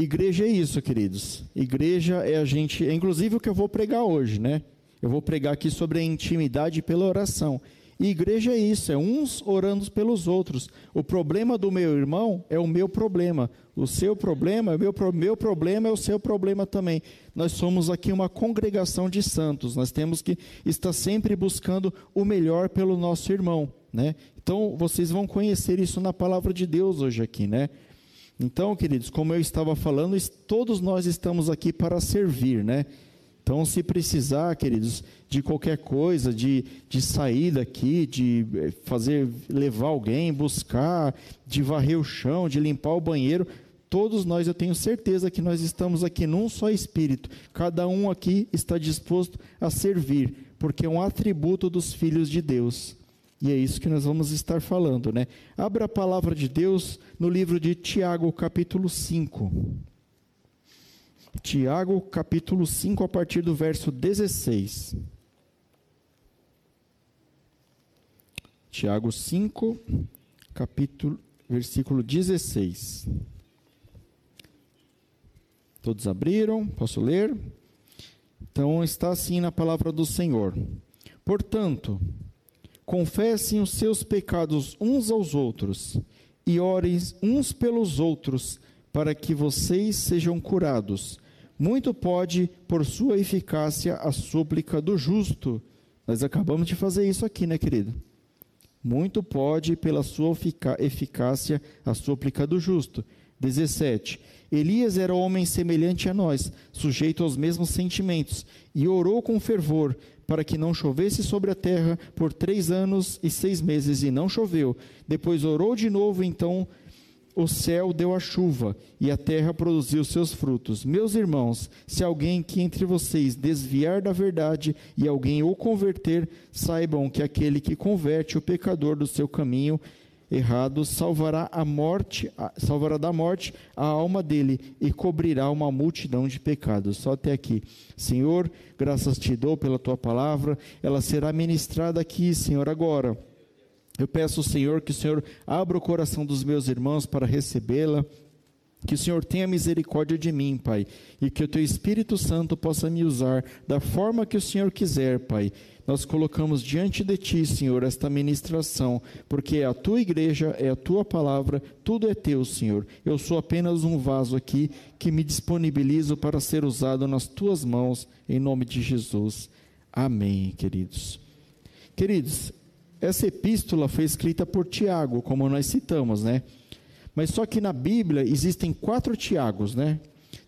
Igreja é isso, queridos. Igreja é a gente, é inclusive o que eu vou pregar hoje, né? Eu vou pregar aqui sobre a intimidade pela oração. E igreja é isso, é uns orando pelos outros. O problema do meu irmão é o meu problema. O seu problema, o meu, meu problema é o seu problema também. Nós somos aqui uma congregação de santos. Nós temos que estar sempre buscando o melhor pelo nosso irmão, né? Então, vocês vão conhecer isso na palavra de Deus hoje aqui, né? Então, queridos, como eu estava falando, todos nós estamos aqui para servir, né? Então, se precisar, queridos, de qualquer coisa, de, de sair daqui, de eh, fazer, levar alguém, buscar, de varrer o chão, de limpar o banheiro, todos nós, eu tenho certeza que nós estamos aqui num só espírito. Cada um aqui está disposto a servir, porque é um atributo dos filhos de Deus. E é isso que nós vamos estar falando, né? Abra a palavra de Deus no livro de Tiago, capítulo 5. Tiago, capítulo 5, a partir do verso 16. Tiago 5, capítulo, versículo 16. Todos abriram? Posso ler? Então está assim na palavra do Senhor. Portanto, confessem os seus pecados uns aos outros e orem uns pelos outros para que vocês sejam curados. Muito pode, por sua eficácia, a súplica do justo. Nós acabamos de fazer isso aqui, né, querido? Muito pode, pela sua eficácia, a súplica do justo. 17. Elias era homem semelhante a nós, sujeito aos mesmos sentimentos, e orou com fervor para que não chovesse sobre a terra por três anos e seis meses, e não choveu. Depois orou de novo, então o céu deu a chuva e a terra produziu seus frutos. Meus irmãos, se alguém que entre vocês desviar da verdade e alguém o converter, saibam que aquele que converte o pecador do seu caminho errado salvará a morte, salvará da morte a alma dele e cobrirá uma multidão de pecados. Só até aqui. Senhor, graças te dou pela tua palavra, ela será ministrada aqui, Senhor, agora eu peço, Senhor, que o Senhor abra o coração dos meus irmãos para recebê-la. Que o Senhor tenha misericórdia de mim, Pai, e que o Teu Espírito Santo possa me usar da forma que o Senhor quiser, Pai. Nós colocamos diante de Ti, Senhor, esta ministração, porque é a Tua igreja, é a Tua palavra, tudo é Teu, Senhor. Eu sou apenas um vaso aqui que me disponibilizo para ser usado nas Tuas mãos, em nome de Jesus. Amém, queridos. Queridos, essa epístola foi escrita por Tiago, como nós citamos, né? Mas só que na Bíblia existem quatro Tiagos, né?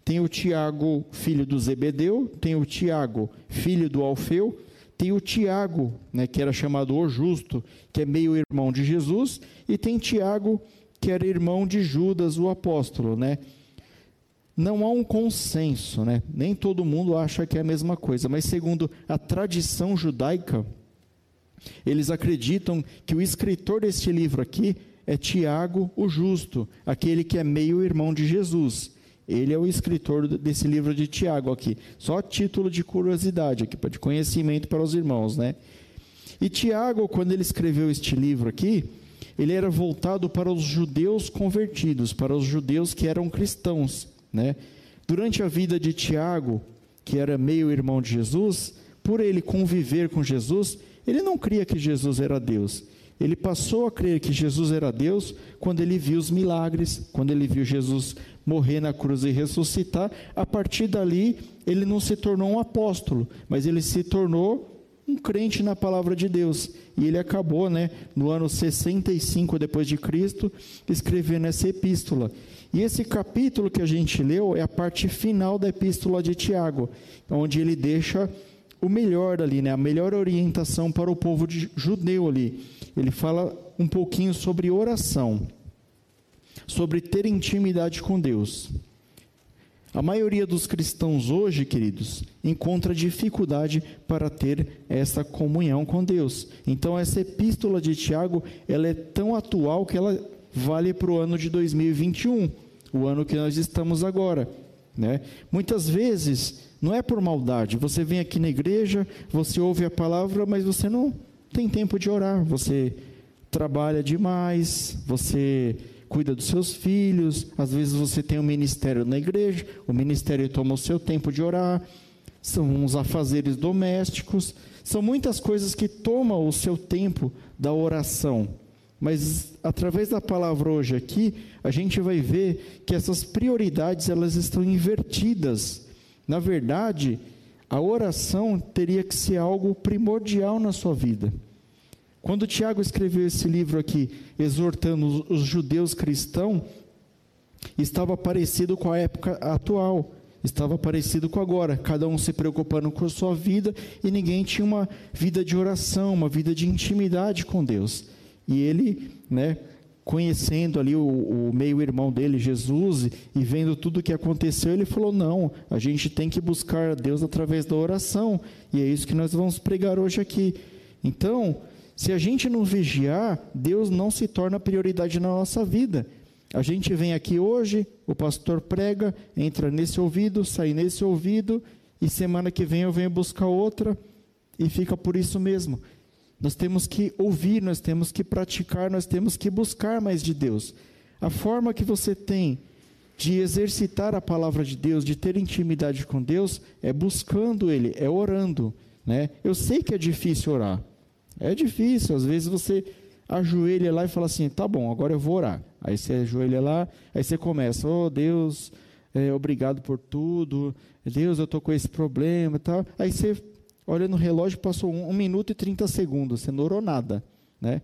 Tem o Tiago, filho do Zebedeu, tem o Tiago, filho do Alfeu, tem o Tiago, né, que era chamado o Justo, que é meio irmão de Jesus, e tem Tiago, que era irmão de Judas, o apóstolo, né? Não há um consenso, né? Nem todo mundo acha que é a mesma coisa, mas segundo a tradição judaica, eles acreditam que o escritor deste livro aqui é Tiago, o justo, aquele que é meio irmão de Jesus. Ele é o escritor desse livro de Tiago aqui. Só título de curiosidade aqui, de conhecimento para os irmãos, né? E Tiago, quando ele escreveu este livro aqui, ele era voltado para os judeus convertidos, para os judeus que eram cristãos, né? Durante a vida de Tiago, que era meio irmão de Jesus, por ele conviver com Jesus, ele não cria que Jesus era Deus. Ele passou a crer que Jesus era Deus quando ele viu os milagres, quando ele viu Jesus morrer na cruz e ressuscitar. A partir dali, ele não se tornou um apóstolo, mas ele se tornou um crente na palavra de Deus. E ele acabou, né, no ano 65 depois de Cristo, escrevendo essa epístola. E esse capítulo que a gente leu é a parte final da epístola de Tiago, onde ele deixa o melhor ali, né? a melhor orientação para o povo de, judeu ali. Ele fala um pouquinho sobre oração, sobre ter intimidade com Deus. A maioria dos cristãos hoje, queridos, encontra dificuldade para ter essa comunhão com Deus. Então, essa epístola de Tiago, ela é tão atual que ela vale para o ano de 2021, o ano que nós estamos agora. Né? Muitas vezes não é por maldade. Você vem aqui na igreja, você ouve a palavra, mas você não tem tempo de orar. Você trabalha demais, você cuida dos seus filhos, às vezes você tem um ministério na igreja, o ministério toma o seu tempo de orar, são os afazeres domésticos, são muitas coisas que tomam o seu tempo da oração. Mas através da palavra hoje aqui, a gente vai ver que essas prioridades elas estão invertidas. Na verdade, a oração teria que ser algo primordial na sua vida. Quando Tiago escreveu esse livro aqui, exortando os judeus cristãos, estava parecido com a época atual, estava parecido com agora, cada um se preocupando com a sua vida e ninguém tinha uma vida de oração, uma vida de intimidade com Deus. E ele, né, conhecendo ali o, o meio-irmão dele, Jesus, e vendo tudo o que aconteceu, ele falou: não, a gente tem que buscar a Deus através da oração, e é isso que nós vamos pregar hoje aqui. Então, se a gente não vigiar, Deus não se torna prioridade na nossa vida. A gente vem aqui hoje, o pastor prega, entra nesse ouvido, sai nesse ouvido, e semana que vem eu venho buscar outra, e fica por isso mesmo. Nós temos que ouvir, nós temos que praticar, nós temos que buscar mais de Deus. A forma que você tem de exercitar a palavra de Deus, de ter intimidade com Deus, é buscando Ele, é orando. Né? Eu sei que é difícil orar. É difícil, às vezes você ajoelha lá e fala assim: tá bom, agora eu vou orar. Aí você ajoelha lá, aí você começa: oh Deus, é, obrigado por tudo, Deus, eu estou com esse problema e tal. Aí você olha no relógio, passou um, um minuto e 30 segundos, você não orou nada, né?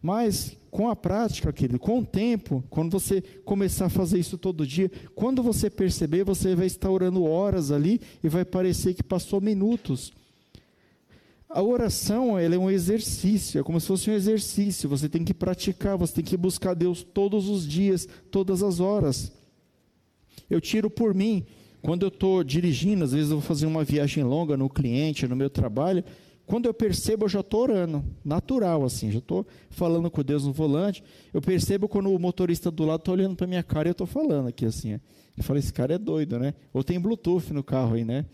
Mas com a prática, querido, com o tempo, quando você começar a fazer isso todo dia, quando você perceber, você vai estar orando horas ali e vai parecer que passou minutos. A oração ela é um exercício, é como se fosse um exercício. Você tem que praticar, você tem que buscar Deus todos os dias, todas as horas. Eu tiro por mim, quando eu estou dirigindo, às vezes eu vou fazer uma viagem longa no cliente, no meu trabalho, quando eu percebo, eu já estou orando, natural assim, já estou falando com Deus no volante. Eu percebo quando o motorista do lado está olhando para minha cara e eu estou falando aqui assim. Ele fala: esse cara é doido, né? Ou tem Bluetooth no carro aí, né?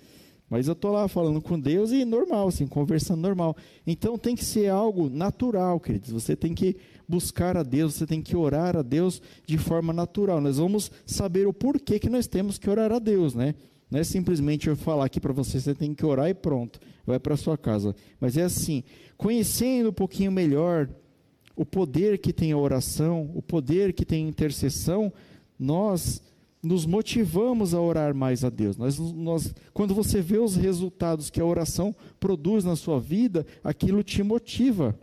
Mas eu estou lá falando com Deus e normal, assim, conversando normal. Então tem que ser algo natural, queridos. Você tem que buscar a Deus, você tem que orar a Deus de forma natural. Nós vamos saber o porquê que nós temos que orar a Deus, né? Não é simplesmente eu falar aqui para você, você tem que orar e pronto, vai para sua casa. Mas é assim, conhecendo um pouquinho melhor o poder que tem a oração, o poder que tem a intercessão, nós nos motivamos a orar mais a Deus. Nós, nós, quando você vê os resultados que a oração produz na sua vida, aquilo te motiva.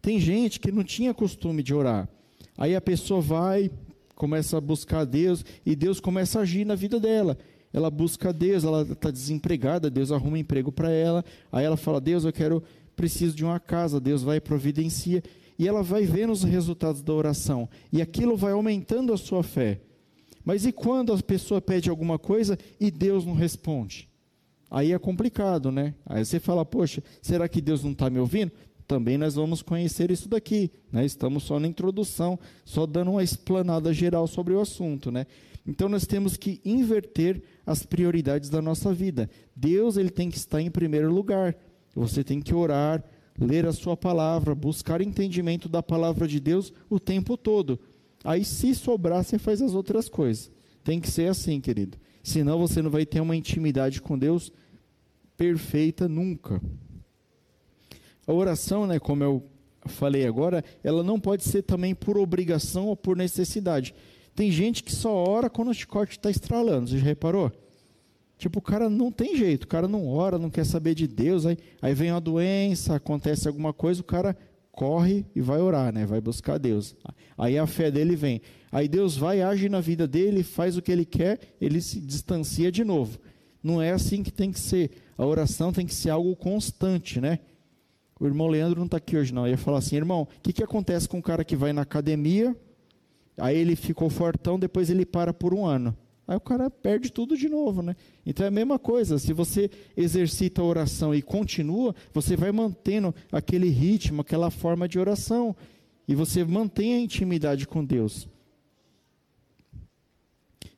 Tem gente que não tinha costume de orar. Aí a pessoa vai, começa a buscar a Deus e Deus começa a agir na vida dela. Ela busca a Deus, ela está desempregada, Deus arruma um emprego para ela. Aí ela fala: Deus, eu quero, preciso de uma casa. Deus vai e providencia. E ela vai vendo os resultados da oração. E aquilo vai aumentando a sua fé. Mas e quando a pessoa pede alguma coisa e Deus não responde? Aí é complicado, né? Aí você fala, poxa, será que Deus não está me ouvindo? Também nós vamos conhecer isso daqui, né? Estamos só na introdução, só dando uma explanada geral sobre o assunto, né? Então nós temos que inverter as prioridades da nossa vida. Deus ele tem que estar em primeiro lugar. Você tem que orar, ler a sua palavra, buscar entendimento da palavra de Deus o tempo todo. Aí, se sobrar, você faz as outras coisas. Tem que ser assim, querido. Senão você não vai ter uma intimidade com Deus perfeita nunca. A oração, né, como eu falei agora, ela não pode ser também por obrigação ou por necessidade. Tem gente que só ora quando o chicote está estralando. Você já reparou? Tipo, o cara não tem jeito, o cara não ora, não quer saber de Deus, aí, aí vem uma doença, acontece alguma coisa, o cara corre e vai orar, né? Vai buscar Deus. Aí a fé dele vem. Aí Deus vai, age na vida dele, faz o que ele quer, ele se distancia de novo. Não é assim que tem que ser. A oração tem que ser algo constante, né? O irmão Leandro não está aqui hoje, não. Eu ia falar assim, irmão, o que, que acontece com um cara que vai na academia, aí ele ficou fortão, depois ele para por um ano? Aí o cara perde tudo de novo, né? Então é a mesma coisa, se você exercita a oração e continua, você vai mantendo aquele ritmo, aquela forma de oração, e você mantém a intimidade com Deus.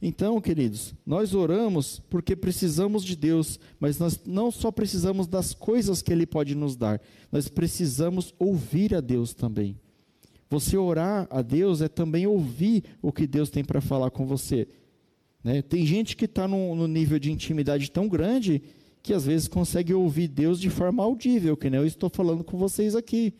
Então, queridos, nós oramos porque precisamos de Deus, mas nós não só precisamos das coisas que Ele pode nos dar, nós precisamos ouvir a Deus também. Você orar a Deus é também ouvir o que Deus tem para falar com você. Né? Tem gente que está no, no nível de intimidade tão grande que às vezes consegue ouvir Deus de forma audível, que nem eu estou falando com vocês aqui.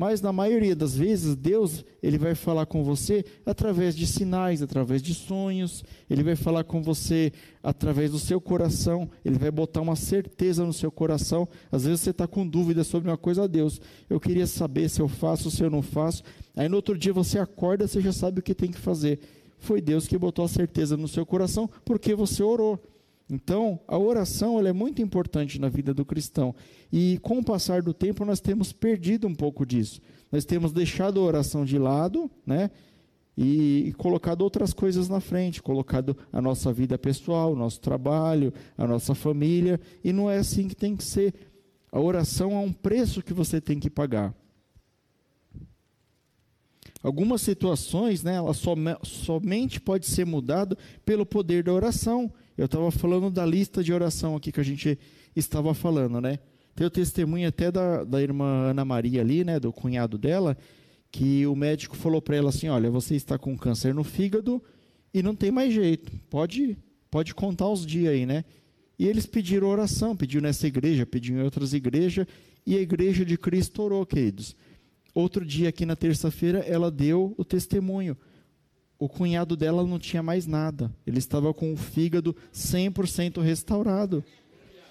Mas na maioria das vezes, Deus, ele vai falar com você através de sinais, através de sonhos, ele vai falar com você através do seu coração, ele vai botar uma certeza no seu coração. Às vezes você está com dúvida sobre uma coisa, Deus, eu queria saber se eu faço, se eu não faço. Aí no outro dia você acorda, você já sabe o que tem que fazer. Foi Deus que botou a certeza no seu coração, porque você orou. Então, a oração é muito importante na vida do cristão. E com o passar do tempo, nós temos perdido um pouco disso. Nós temos deixado a oração de lado, né? E, e colocado outras coisas na frente, colocado a nossa vida pessoal, o nosso trabalho, a nossa família, e não é assim que tem que ser. A oração é um preço que você tem que pagar. Algumas situações, né, ela som, somente pode ser mudado pelo poder da oração. Eu estava falando da lista de oração aqui que a gente estava falando, né? Tem o testemunho até da, da irmã Ana Maria ali, né, do cunhado dela, que o médico falou para ela assim: olha, você está com câncer no fígado e não tem mais jeito, pode, pode contar os dias aí, né? E eles pediram oração, pediu nessa igreja, pediu em outras igrejas, e a igreja de Cristo orou, queridos. Outro dia, aqui na terça-feira, ela deu o testemunho o cunhado dela não tinha mais nada. Ele estava com o fígado 100% restaurado.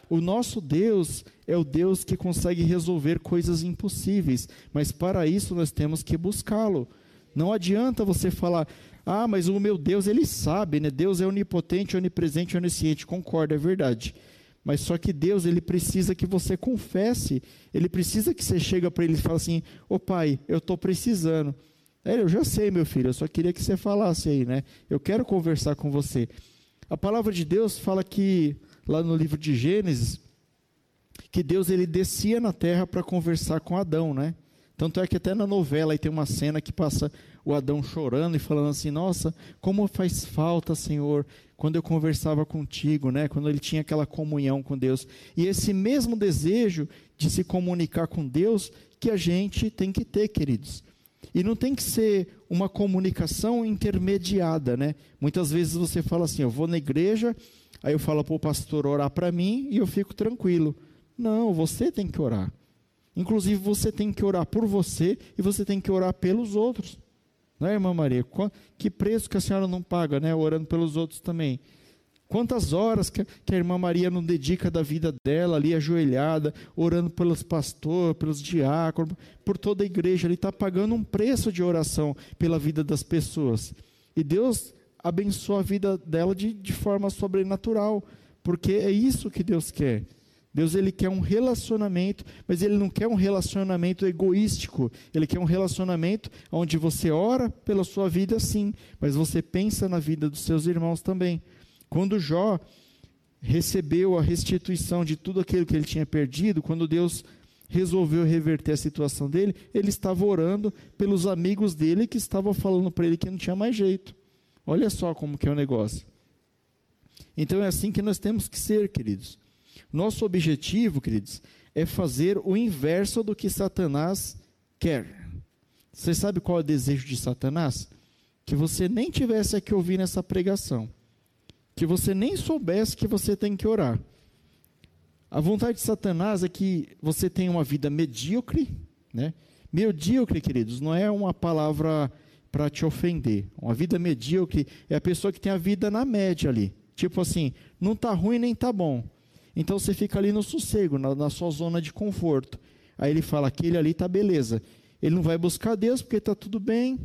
O nosso Deus é o Deus que consegue resolver coisas impossíveis, mas para isso nós temos que buscá-lo. Não adianta você falar, ah, mas o meu Deus, ele sabe, né? Deus é onipotente, onipresente, onisciente. Concordo, é verdade. Mas só que Deus, ele precisa que você confesse. Ele precisa que você chegue para ele e fale assim: Ô oh, pai, eu estou precisando. É, eu já sei, meu filho, eu só queria que você falasse aí, né? Eu quero conversar com você. A palavra de Deus fala que, lá no livro de Gênesis, que Deus ele descia na terra para conversar com Adão, né? Tanto é que até na novela aí tem uma cena que passa o Adão chorando e falando assim: Nossa, como faz falta, Senhor, quando eu conversava contigo, né? Quando ele tinha aquela comunhão com Deus. E esse mesmo desejo de se comunicar com Deus que a gente tem que ter, queridos. E não tem que ser uma comunicação intermediada, né? Muitas vezes você fala assim: eu vou na igreja, aí eu falo para o pastor orar para mim e eu fico tranquilo. Não, você tem que orar. Inclusive, você tem que orar por você e você tem que orar pelos outros. Não é, irmã Maria? Que preço que a senhora não paga, né? Orando pelos outros também. Quantas horas que, a irmã Maria não dedica da vida dela ali ajoelhada, orando pelos pastores, pelos diáconos, por toda a igreja, ele está pagando um preço de oração pela vida das pessoas. E Deus abençoa a vida dela de, de forma sobrenatural, porque é isso que Deus quer. Deus ele quer um relacionamento, mas ele não quer um relacionamento egoístico. Ele quer um relacionamento onde você ora pela sua vida sim, mas você pensa na vida dos seus irmãos também. Quando Jó recebeu a restituição de tudo aquilo que ele tinha perdido, quando Deus resolveu reverter a situação dele, ele estava orando pelos amigos dele que estavam falando para ele que não tinha mais jeito. Olha só como que é o negócio. Então é assim que nós temos que ser, queridos. Nosso objetivo, queridos, é fazer o inverso do que Satanás quer. Você sabe qual é o desejo de Satanás? Que você nem tivesse aqui ouvindo essa pregação que você nem soubesse que você tem que orar. A vontade de Satanás é que você tenha uma vida medíocre, né? Medíocre, queridos, não é uma palavra para te ofender. Uma vida medíocre é a pessoa que tem a vida na média ali. Tipo assim, não está ruim nem está bom. Então você fica ali no sossego, na, na sua zona de conforto. Aí ele fala, aquele ali está beleza. Ele não vai buscar Deus porque está tudo bem.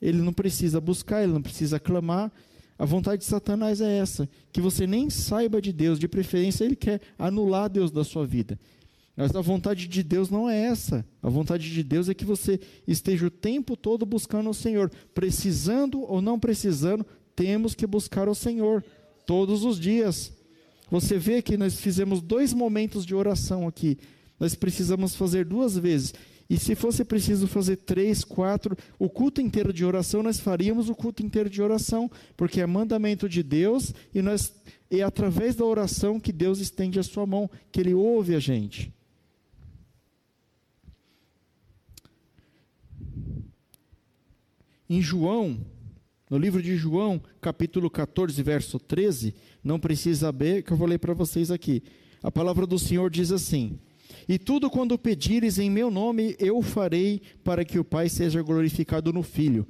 Ele não precisa buscar, ele não precisa clamar. A vontade de Satanás é essa, que você nem saiba de Deus, de preferência ele quer anular Deus da sua vida. Mas a vontade de Deus não é essa. A vontade de Deus é que você esteja o tempo todo buscando o Senhor. Precisando ou não precisando, temos que buscar o Senhor todos os dias. Você vê que nós fizemos dois momentos de oração aqui. Nós precisamos fazer duas vezes. E se fosse preciso fazer três, quatro, o culto inteiro de oração, nós faríamos o culto inteiro de oração, porque é mandamento de Deus e nós é através da oração que Deus estende a sua mão, que Ele ouve a gente. em João, no livro de João, capítulo 14, verso 13, não precisa ver, que eu vou ler para vocês aqui. A palavra do Senhor diz assim: E tudo quando pedires em meu nome, eu farei para que o Pai seja glorificado no Filho.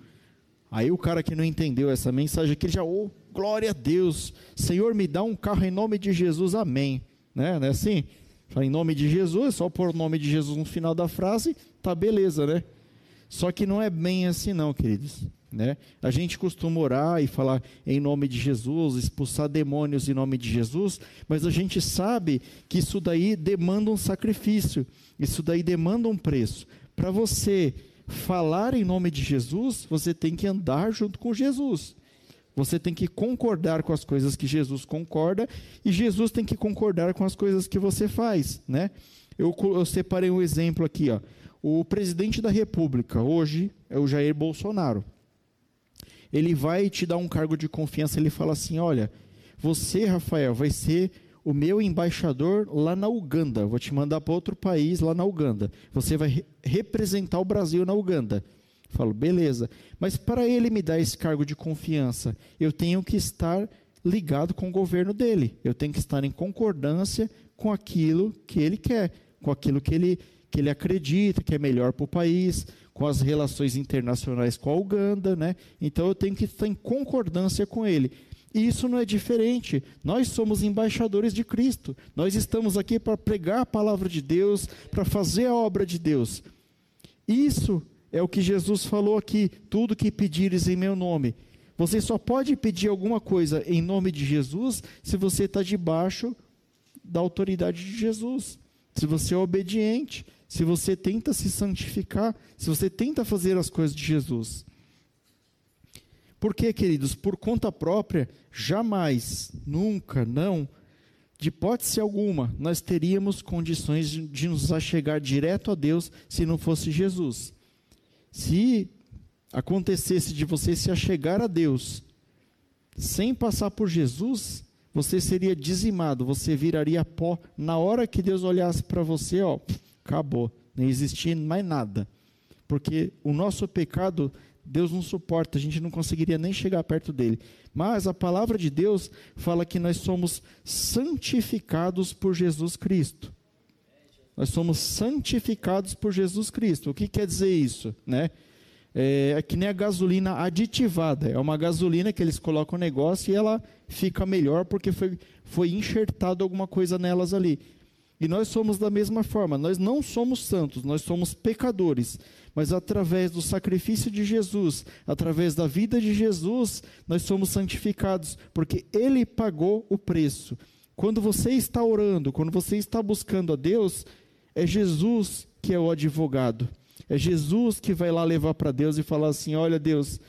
Aí o cara que não entendeu essa mensagem aqui já, oh, glória a Deus, Senhor, me dá um carro em nome de Jesus, amém. Né? Não é assim? Fala em nome de Jesus, só pôr o nome de Jesus no final da frase, tá beleza, né? Só que não é bem assim não, queridos. Né? A gente costuma orar e falar em nome de Jesus, expulsar demônios em nome de Jesus, mas a gente sabe que isso daí demanda um sacrifício, isso daí demanda um preço. Para você falar em nome de Jesus, você tem que andar junto com Jesus. Você tem que concordar com as coisas que Jesus concorda e Jesus tem que concordar com as coisas que você faz, né? Eu, eu separei um exemplo aqui, ó. O presidente da República hoje é o Jair Bolsonaro. Ele vai te dar um cargo de confiança. Ele fala assim: Olha, você, Rafael, vai ser o meu embaixador lá na Uganda. Vou te mandar para outro país lá na Uganda. Você vai re representar o Brasil na Uganda. Eu falo, beleza. Mas para ele me dar esse cargo de confiança, eu tenho que estar ligado com o governo dele. Eu tenho que estar em concordância com aquilo que ele quer, com aquilo que ele, que ele acredita que é melhor para o país, com as relações internacionais com a Uganda, né? Então eu tenho que estar em concordância com ele. E isso não é diferente. Nós somos embaixadores de Cristo. Nós estamos aqui para pregar a palavra de Deus, para fazer a obra de Deus. Isso é o que Jesus falou aqui: tudo que pedires em meu nome. Você só pode pedir alguma coisa em nome de Jesus se você está debaixo da autoridade de Jesus. Se você é obediente, se você tenta se santificar, se você tenta fazer as coisas de Jesus. Porque, queridos, por conta própria, jamais, nunca, não, de hipótese alguma, nós teríamos condições de, de nos achegar direto a Deus se não fosse Jesus. Se acontecesse de você se achegar a Deus sem passar por Jesus, você seria dizimado, você viraria pó. Na hora que Deus olhasse para você, ó, acabou, não existia mais nada. Porque o nosso pecado, Deus não suporta, a gente não conseguiria nem chegar perto dele. Mas a palavra de Deus fala que nós somos santificados por Jesus Cristo. Nós somos santificados por Jesus Cristo. O que quer dizer isso? Né? É, é que nem a gasolina aditivada. É uma gasolina que eles colocam no negócio e ela fica melhor porque foi, foi enxertado alguma coisa nelas ali. E nós somos da mesma forma. Nós não somos santos, nós somos pecadores. Mas através do sacrifício de Jesus, através da vida de Jesus, nós somos santificados, porque Ele pagou o preço. Quando você está orando, quando você está buscando a Deus, é Jesus que é o advogado. É Jesus que vai lá levar para Deus e falar assim: Olha, Deus,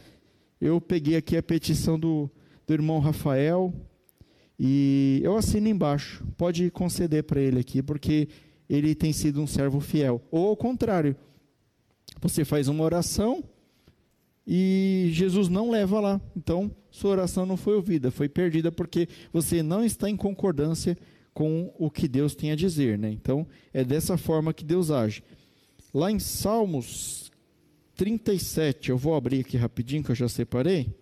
eu peguei aqui a petição do, do irmão Rafael e eu assino embaixo. Pode conceder para ele aqui, porque ele tem sido um servo fiel. Ou ao contrário, você faz uma oração e Jesus não leva lá. Então, sua oração não foi ouvida, foi perdida porque você não está em concordância com o que Deus tem a dizer, né? Então, é dessa forma que Deus age. Lá em Salmos 37, eu vou abrir aqui rapidinho que eu já separei.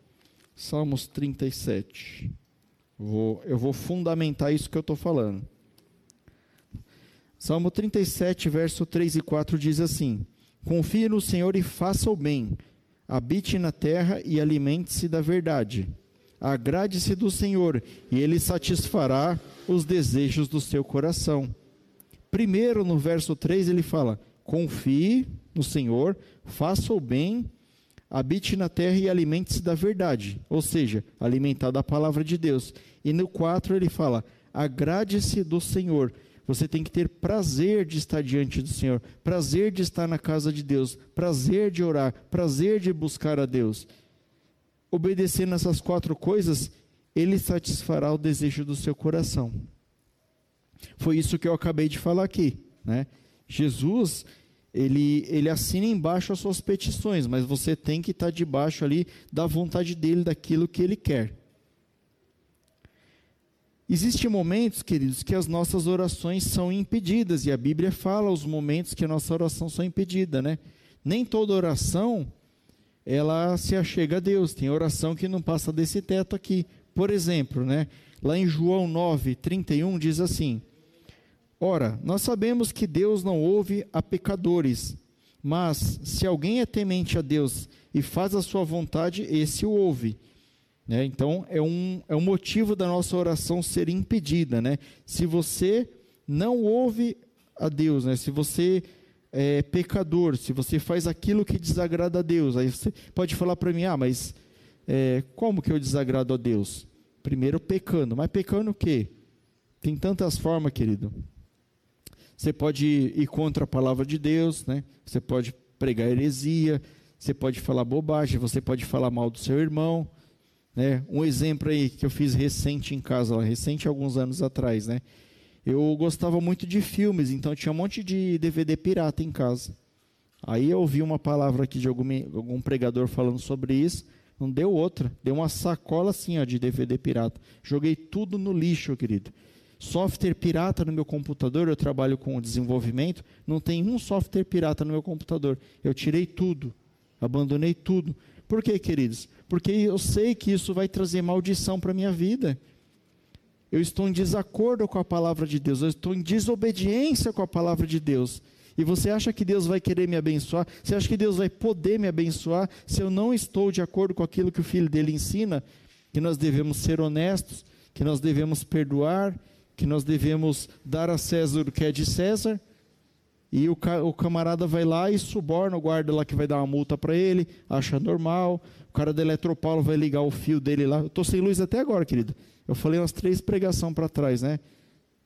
Salmos 37. Vou, eu vou fundamentar isso que eu estou falando. Salmo 37, verso 3 e 4 diz assim: Confie no Senhor e faça o bem, habite na terra e alimente-se da verdade. Agrade-se do Senhor, e Ele satisfará os desejos do seu coração. Primeiro, no verso 3, ele fala: Confie no Senhor, faça o bem, habite na terra e alimente-se da verdade, ou seja, alimentar da palavra de Deus. E no 4 ele fala: agrade-se do Senhor. Você tem que ter prazer de estar diante do Senhor, prazer de estar na casa de Deus, prazer de orar, prazer de buscar a Deus obedecendo essas quatro coisas, ele satisfará o desejo do seu coração. Foi isso que eu acabei de falar aqui, né? Jesus, ele, ele assina embaixo as suas petições, mas você tem que estar debaixo ali da vontade dele, daquilo que ele quer. Existem momentos, queridos, que as nossas orações são impedidas, e a Bíblia fala os momentos que a nossa oração são impedida, né? Nem toda oração ela se achega a Deus. Tem oração que não passa desse teto aqui. Por exemplo, né? Lá em João 9, 31 diz assim: Ora, nós sabemos que Deus não ouve a pecadores, mas se alguém é temente a Deus e faz a sua vontade, esse o ouve. Né? Então, é um, é um motivo da nossa oração ser impedida. Né? Se você não ouve a Deus, né? se você é pecador, se você faz aquilo que desagrada a Deus, aí você pode falar para mim, ah, mas é, como que eu desagrado a Deus? Primeiro pecando, mas pecando o quê? Tem tantas formas, querido. Você pode ir contra a palavra de Deus, né? Você pode pregar heresia, você pode falar bobagem, você pode falar mal do seu irmão, né? Um exemplo aí que eu fiz recente em casa, recente alguns anos atrás, né? eu gostava muito de filmes, então tinha um monte de DVD pirata em casa. Aí eu ouvi uma palavra aqui de algum, algum pregador falando sobre isso, não deu outra, deu uma sacola assim ó, de DVD pirata. Joguei tudo no lixo, querido. Software pirata no meu computador, eu trabalho com desenvolvimento, não tem um software pirata no meu computador. Eu tirei tudo, abandonei tudo. Por quê, queridos? Porque eu sei que isso vai trazer maldição para a minha vida eu estou em desacordo com a palavra de Deus, eu estou em desobediência com a palavra de Deus. E você acha que Deus vai querer me abençoar? Você acha que Deus vai poder me abençoar se eu não estou de acordo com aquilo que o filho dele ensina? Que nós devemos ser honestos, que nós devemos perdoar, que nós devemos dar a César o que é de César. E o, o camarada vai lá e suborna o guarda lá que vai dar uma multa para ele, acha normal. O cara da Eletropaulo vai ligar o fio dele lá. Eu estou sem luz até agora, querido. Eu falei umas três pregações para trás, né?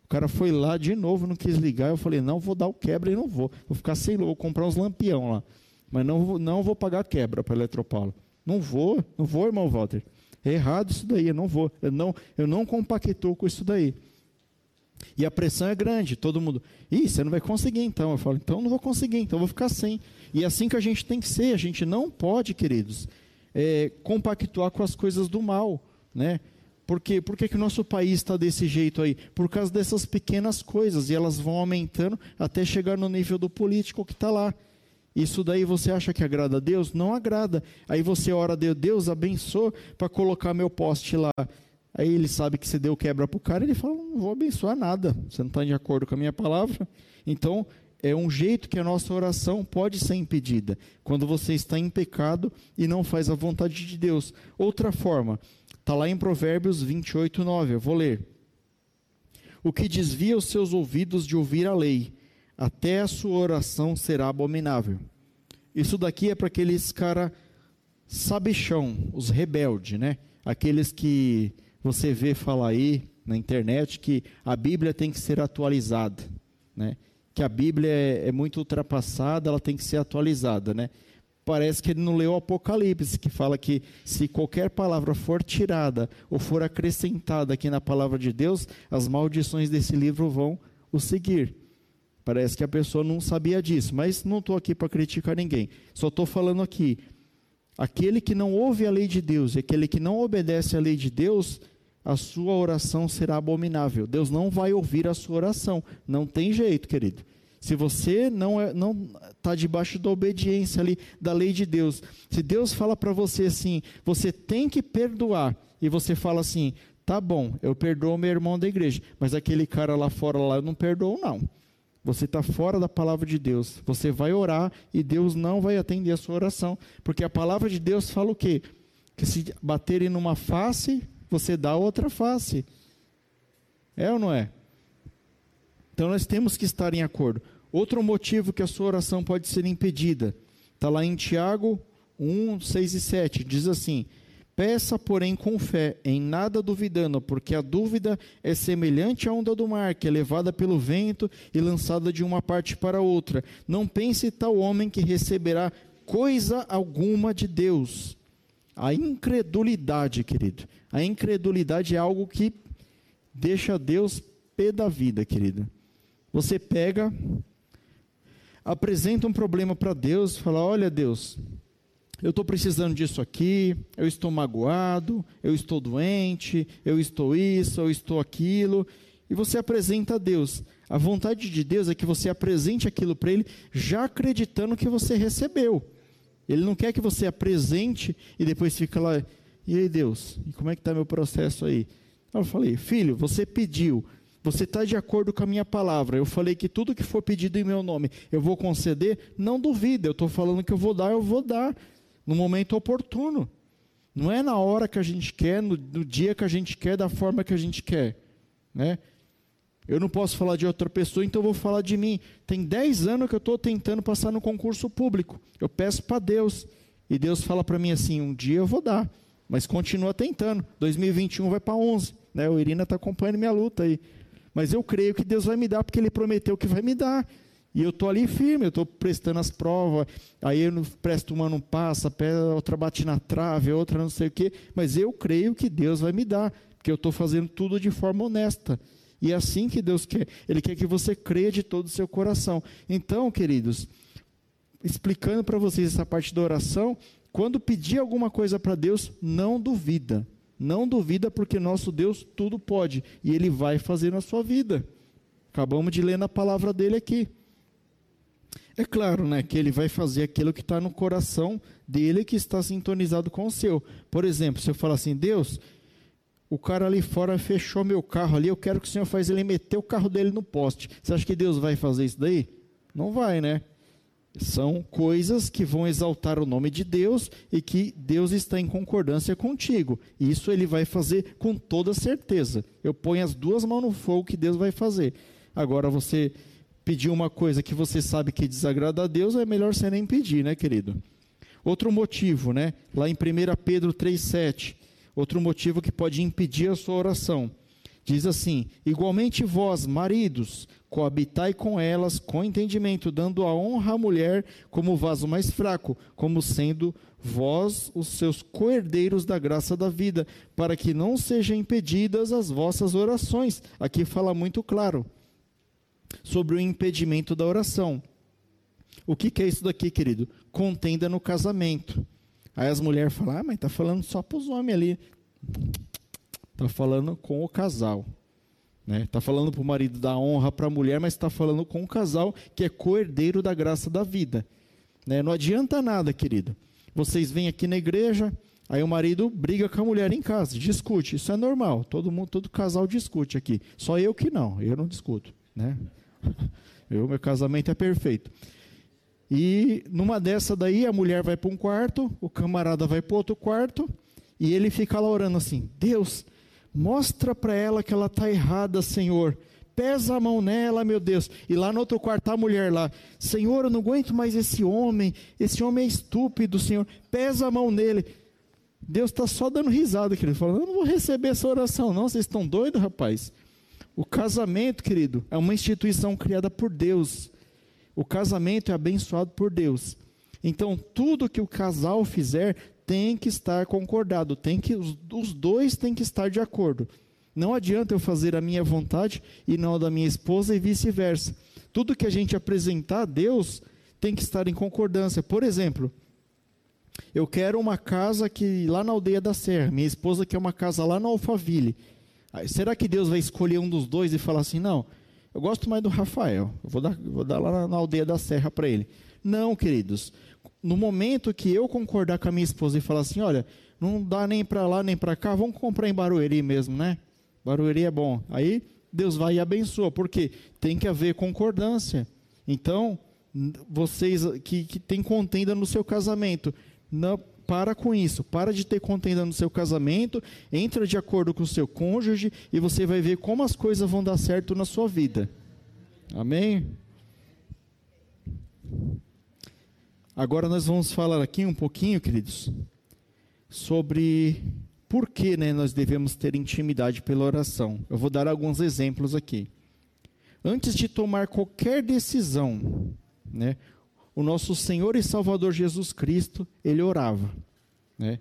O cara foi lá de novo, não quis ligar. Eu falei, não, vou dar o quebra e não vou. Vou ficar sem luz, vou comprar uns lampião lá. Mas não, não vou pagar quebra para Eletropaulo. Não vou, não vou, irmão Walter. É errado isso daí, eu não vou. Eu não, eu não compactou com isso daí. E a pressão é grande, todo mundo. Ih, você não vai conseguir então. Eu falo, então não vou conseguir, então vou ficar sem. E é assim que a gente tem que ser. A gente não pode, queridos, é, compactuar com as coisas do mal, né? Por quê? Por que, o nosso país está desse jeito aí? Por causa dessas pequenas coisas, e elas vão aumentando até chegar no nível do político que está lá. Isso daí você acha que agrada a Deus? Não agrada. Aí você ora a Deus, Deus abençoa para colocar meu poste lá. Aí ele sabe que você deu quebra para o cara, ele fala, não vou abençoar nada, você não está de acordo com a minha palavra. Então, é um jeito que a nossa oração pode ser impedida, quando você está em pecado e não faz a vontade de Deus. Outra forma, Está lá em Provérbios 28, 9. Eu vou ler. O que desvia os seus ouvidos de ouvir a lei, até a sua oração será abominável. Isso daqui é para aqueles cara sabichão, os rebeldes, né? Aqueles que você vê falar aí na internet que a Bíblia tem que ser atualizada, né? Que a Bíblia é, é muito ultrapassada, ela tem que ser atualizada, né? parece que ele não leu o Apocalipse, que fala que se qualquer palavra for tirada ou for acrescentada aqui na palavra de Deus, as maldições desse livro vão o seguir. Parece que a pessoa não sabia disso, mas não estou aqui para criticar ninguém. Só estou falando aqui. Aquele que não ouve a lei de Deus e aquele que não obedece à lei de Deus, a sua oração será abominável. Deus não vai ouvir a sua oração. Não tem jeito, querido. Se você não é, não está debaixo da obediência ali da lei de Deus, se Deus fala para você assim, você tem que perdoar e você fala assim, tá bom, eu perdoo meu irmão da igreja, mas aquele cara lá fora lá eu não perdoo não. Você está fora da palavra de Deus. Você vai orar e Deus não vai atender a sua oração, porque a palavra de Deus fala o quê? Que se baterem numa face, você dá outra face. É ou não é? Então nós temos que estar em acordo. Outro motivo que a sua oração pode ser impedida, está lá em Tiago 1, 6 e 7, diz assim: Peça, porém, com fé, em nada duvidando, porque a dúvida é semelhante à onda do mar, que é levada pelo vento e lançada de uma parte para outra. Não pense tal homem que receberá coisa alguma de Deus. A incredulidade, querido, a incredulidade é algo que deixa Deus pé da vida, querido. Você pega apresenta um problema para Deus, fala: Olha, Deus, eu estou precisando disso aqui, eu estou magoado, eu estou doente, eu estou isso, eu estou aquilo. E você apresenta a Deus. A vontade de Deus é que você apresente aquilo para Ele, já acreditando que você recebeu. Ele não quer que você apresente e depois fica lá, e aí Deus, e como é que está meu processo aí? Eu falei, filho, você pediu, você está de acordo com a minha palavra. Eu falei que tudo que for pedido em meu nome eu vou conceder. Não duvida, eu estou falando que eu vou dar, eu vou dar no momento oportuno. Não é na hora que a gente quer, no, no dia que a gente quer, da forma que a gente quer. Né? Eu não posso falar de outra pessoa, então vou falar de mim. Tem 10 anos que eu estou tentando passar no concurso público. Eu peço para Deus. E Deus fala para mim assim: um dia eu vou dar. Mas continua tentando. 2021 vai para 11. Né? O Irina está acompanhando minha luta aí. Mas eu creio que Deus vai me dar, porque Ele prometeu que vai me dar. E eu estou ali firme, eu estou prestando as provas, aí eu não presto uma, não passa, outra bate na trave, outra não sei o quê, mas eu creio que Deus vai me dar, porque eu estou fazendo tudo de forma honesta. E é assim que Deus quer. Ele quer que você creia de todo o seu coração. Então, queridos, explicando para vocês essa parte da oração, quando pedir alguma coisa para Deus, não duvida. Não duvida, porque nosso Deus tudo pode e Ele vai fazer na sua vida. Acabamos de ler na palavra dele aqui. É claro, né, que ele vai fazer aquilo que está no coração dele que está sintonizado com o seu. Por exemplo, se eu falar assim, Deus, o cara ali fora fechou meu carro ali, eu quero que o Senhor faça ele meter o carro dele no poste. Você acha que Deus vai fazer isso daí? Não vai, né? São coisas que vão exaltar o nome de Deus e que Deus está em concordância contigo. Isso ele vai fazer com toda certeza. Eu ponho as duas mãos no fogo que Deus vai fazer. Agora você pedir uma coisa que você sabe que desagrada a Deus, é melhor você nem pedir, né, querido? Outro motivo, né? Lá em 1 Pedro 3,7, outro motivo que pode impedir a sua oração. Diz assim: Igualmente vós, maridos, coabitai com elas com entendimento, dando a honra à mulher como vaso mais fraco, como sendo vós os seus coerdeiros da graça da vida, para que não sejam impedidas as vossas orações. Aqui fala muito claro sobre o impedimento da oração. O que, que é isso daqui, querido? Contenda no casamento. Aí as mulheres falam, ah, mas está falando só para os homens ali. Está falando com o casal. Está né? Tá falando para o marido dar honra para a mulher, mas está falando com o casal que é coerdeiro da graça da vida. Né? Não adianta nada, querido. Vocês vêm aqui na igreja, aí o marido briga com a mulher em casa, discute. Isso é normal. Todo mundo, todo casal discute aqui. Só eu que não. Eu não discuto. Né? Eu, meu casamento é perfeito. E numa dessa daí, a mulher vai para um quarto, o camarada vai para outro quarto, e ele fica lá orando assim: Deus, mostra para ela que ela está errada, Senhor. Pesa a mão nela, meu Deus. E lá no outro quarto a mulher lá. Senhor, eu não aguento mais esse homem. Esse homem é estúpido, Senhor. Pesa a mão nele. Deus está só dando risada, querido. Falando, eu não vou receber essa oração, não. Vocês estão doidos, rapaz? O casamento, querido, é uma instituição criada por Deus. O casamento é abençoado por Deus. Então, tudo que o casal fizer tem que estar concordado, tem que os, dois têm que estar de acordo. Não adianta eu fazer a minha vontade e não a da minha esposa e vice-versa. Tudo que a gente apresentar a Deus tem que estar em concordância. Por exemplo, eu quero uma casa que lá na aldeia da Serra, minha esposa quer uma casa lá no Alphaville. Será que Deus vai escolher um dos dois e falar assim, não, eu gosto mais do Rafael, eu vou dar, vou dar lá na aldeia da Serra para ele. Não, queridos. No momento que eu concordar com a minha esposa e falar assim, olha, não dá nem para lá nem para cá, vamos comprar em Barueri mesmo, né? Barueri é bom. Aí Deus vai e abençoa, porque tem que haver concordância. Então, vocês que, que têm contenda no seu casamento, não, para com isso, para de ter contenda no seu casamento, entra de acordo com o seu cônjuge e você vai ver como as coisas vão dar certo na sua vida. Amém? Agora nós vamos falar aqui um pouquinho, queridos, sobre por que né, nós devemos ter intimidade pela oração. Eu vou dar alguns exemplos aqui. Antes de tomar qualquer decisão, né, o nosso Senhor e Salvador Jesus Cristo, ele orava. Né?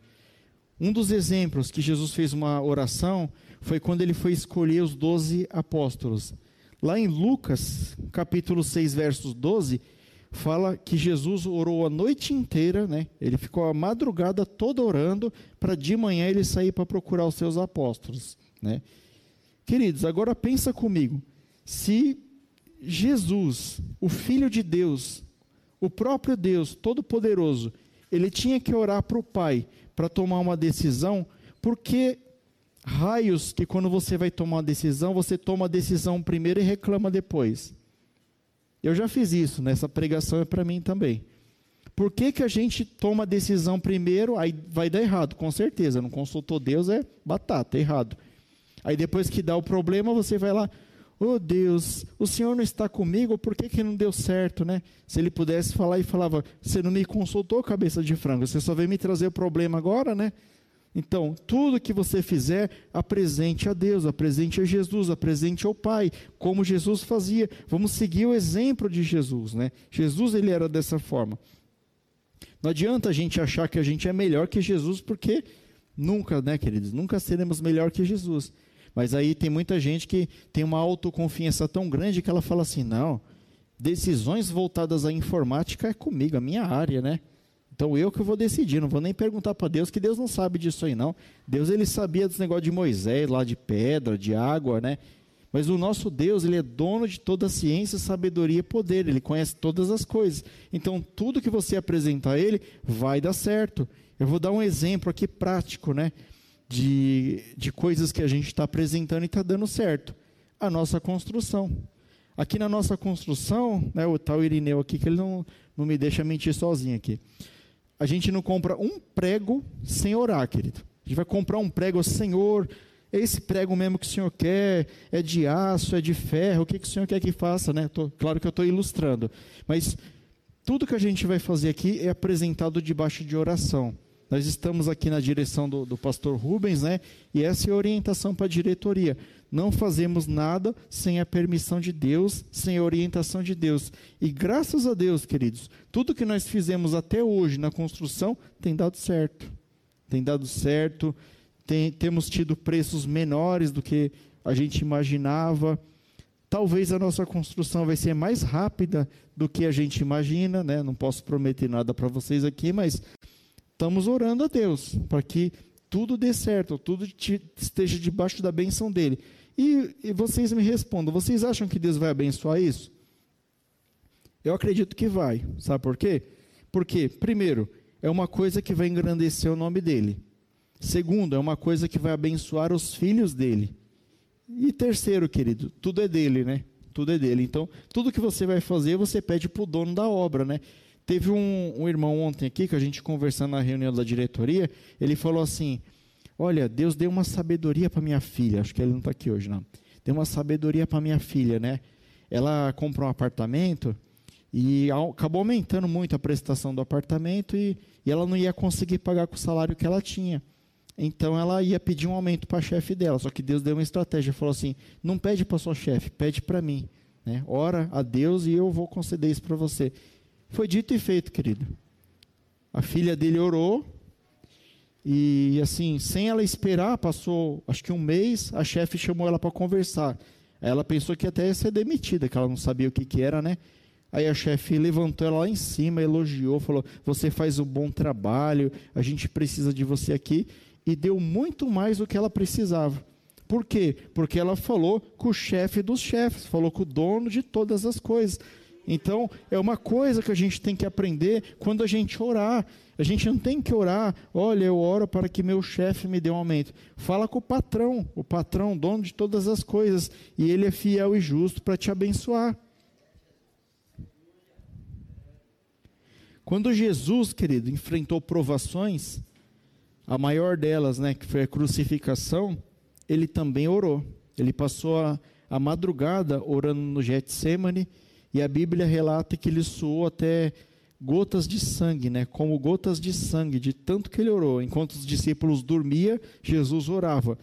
Um dos exemplos que Jesus fez uma oração foi quando ele foi escolher os doze apóstolos. Lá em Lucas, capítulo 6, versos 12, fala que Jesus orou a noite inteira, né? ele ficou a madrugada toda orando, para de manhã ele sair para procurar os seus apóstolos. Né? Queridos, agora pensa comigo, se Jesus, o Filho de Deus, o próprio Deus Todo-Poderoso, ele tinha que orar para o pai para tomar uma decisão, porque raios que quando você vai tomar uma decisão, você toma a decisão primeiro e reclama depois. Eu já fiz isso, nessa pregação é para mim também. Por que, que a gente toma a decisão primeiro, aí vai dar errado, com certeza. Não consultou Deus, é batata, é errado. Aí depois que dá o problema, você vai lá, oh Deus, o Senhor não está comigo, por que, que não deu certo, né? Se ele pudesse falar e falava, você não me consultou, cabeça de frango, você só veio me trazer o problema agora, né? Então, tudo que você fizer, apresente a Deus, apresente a Jesus, apresente ao Pai, como Jesus fazia. Vamos seguir o exemplo de Jesus, né? Jesus ele era dessa forma. Não adianta a gente achar que a gente é melhor que Jesus, porque nunca, né, queridos? Nunca seremos melhor que Jesus. Mas aí tem muita gente que tem uma autoconfiança tão grande que ela fala assim: não, decisões voltadas à informática é comigo, a minha área, né? Então eu que vou decidir, não vou nem perguntar para Deus, que Deus não sabe disso aí não. Deus ele sabia dos negócios de Moisés, lá de pedra, de água, né? Mas o nosso Deus, ele é dono de toda a ciência, sabedoria e poder, ele conhece todas as coisas. Então tudo que você apresentar a ele vai dar certo. Eu vou dar um exemplo aqui prático, né? De, de coisas que a gente está apresentando e está dando certo. A nossa construção. Aqui na nossa construção, né, o tal Irineu aqui, que ele não, não me deixa mentir sozinho aqui. A gente não compra um prego sem orar, querido. A gente vai comprar um prego, Senhor, é esse prego mesmo que o Senhor quer? É de aço, é de ferro? O que, que o Senhor quer que faça? Né? Tô, claro que eu estou ilustrando. Mas tudo que a gente vai fazer aqui é apresentado debaixo de oração. Nós estamos aqui na direção do, do pastor Rubens, né? E essa é a orientação para a diretoria. Não fazemos nada sem a permissão de Deus, sem a orientação de Deus. E graças a Deus, queridos, tudo que nós fizemos até hoje na construção tem dado certo. Tem dado certo, tem, temos tido preços menores do que a gente imaginava. Talvez a nossa construção vai ser mais rápida do que a gente imagina, né? Não posso prometer nada para vocês aqui, mas estamos orando a Deus para que tudo dê certo, tudo esteja debaixo da benção dele. E, e, vocês me respondam: vocês acham que Deus vai abençoar isso? Eu acredito que vai. Sabe por quê? Porque, primeiro, é uma coisa que vai engrandecer o nome dele. Segundo, é uma coisa que vai abençoar os filhos dele. E terceiro, querido, tudo é dele, né? Tudo é dele. Então, tudo que você vai fazer, você pede para o dono da obra, né? Teve um, um, irmão ontem aqui, que a gente conversando na reunião da diretoria, ele falou assim: Olha, Deus deu uma sabedoria para minha filha. Acho que ele não está aqui hoje, não. Deu uma sabedoria para minha filha, né? Ela comprou um apartamento e acabou aumentando muito a prestação do apartamento e, e ela não ia conseguir pagar com o salário que ela tinha. Então ela ia pedir um aumento para a chefe dela. Só que Deus deu uma estratégia, falou assim: não pede para sua chefe, pede para mim. Né? Ora a Deus e eu vou conceder isso para você. Foi dito e feito, querido. A filha dele orou e assim, sem ela esperar, passou acho que um mês, a chefe chamou ela para conversar. Ela pensou que até ia ser demitida, que ela não sabia o que, que era, né? Aí a chefe levantou ela lá em cima, elogiou, falou: Você faz um bom trabalho, a gente precisa de você aqui. E deu muito mais do que ela precisava. Por quê? Porque ela falou com o chefe dos chefes, falou com o dono de todas as coisas. Então, é uma coisa que a gente tem que aprender quando a gente orar. A gente não tem que orar, olha, eu oro para que meu chefe me dê um aumento. Fala com o patrão, o patrão, dono de todas as coisas, e ele é fiel e justo para te abençoar. Quando Jesus, querido, enfrentou provações, a maior delas, né, que foi a crucificação, ele também orou. Ele passou a, a madrugada orando no Getsemane, e a Bíblia relata que ele suou até gotas de sangue, né? Como gotas de sangue, de tanto que ele orou. Enquanto os discípulos dormiam, Jesus orava.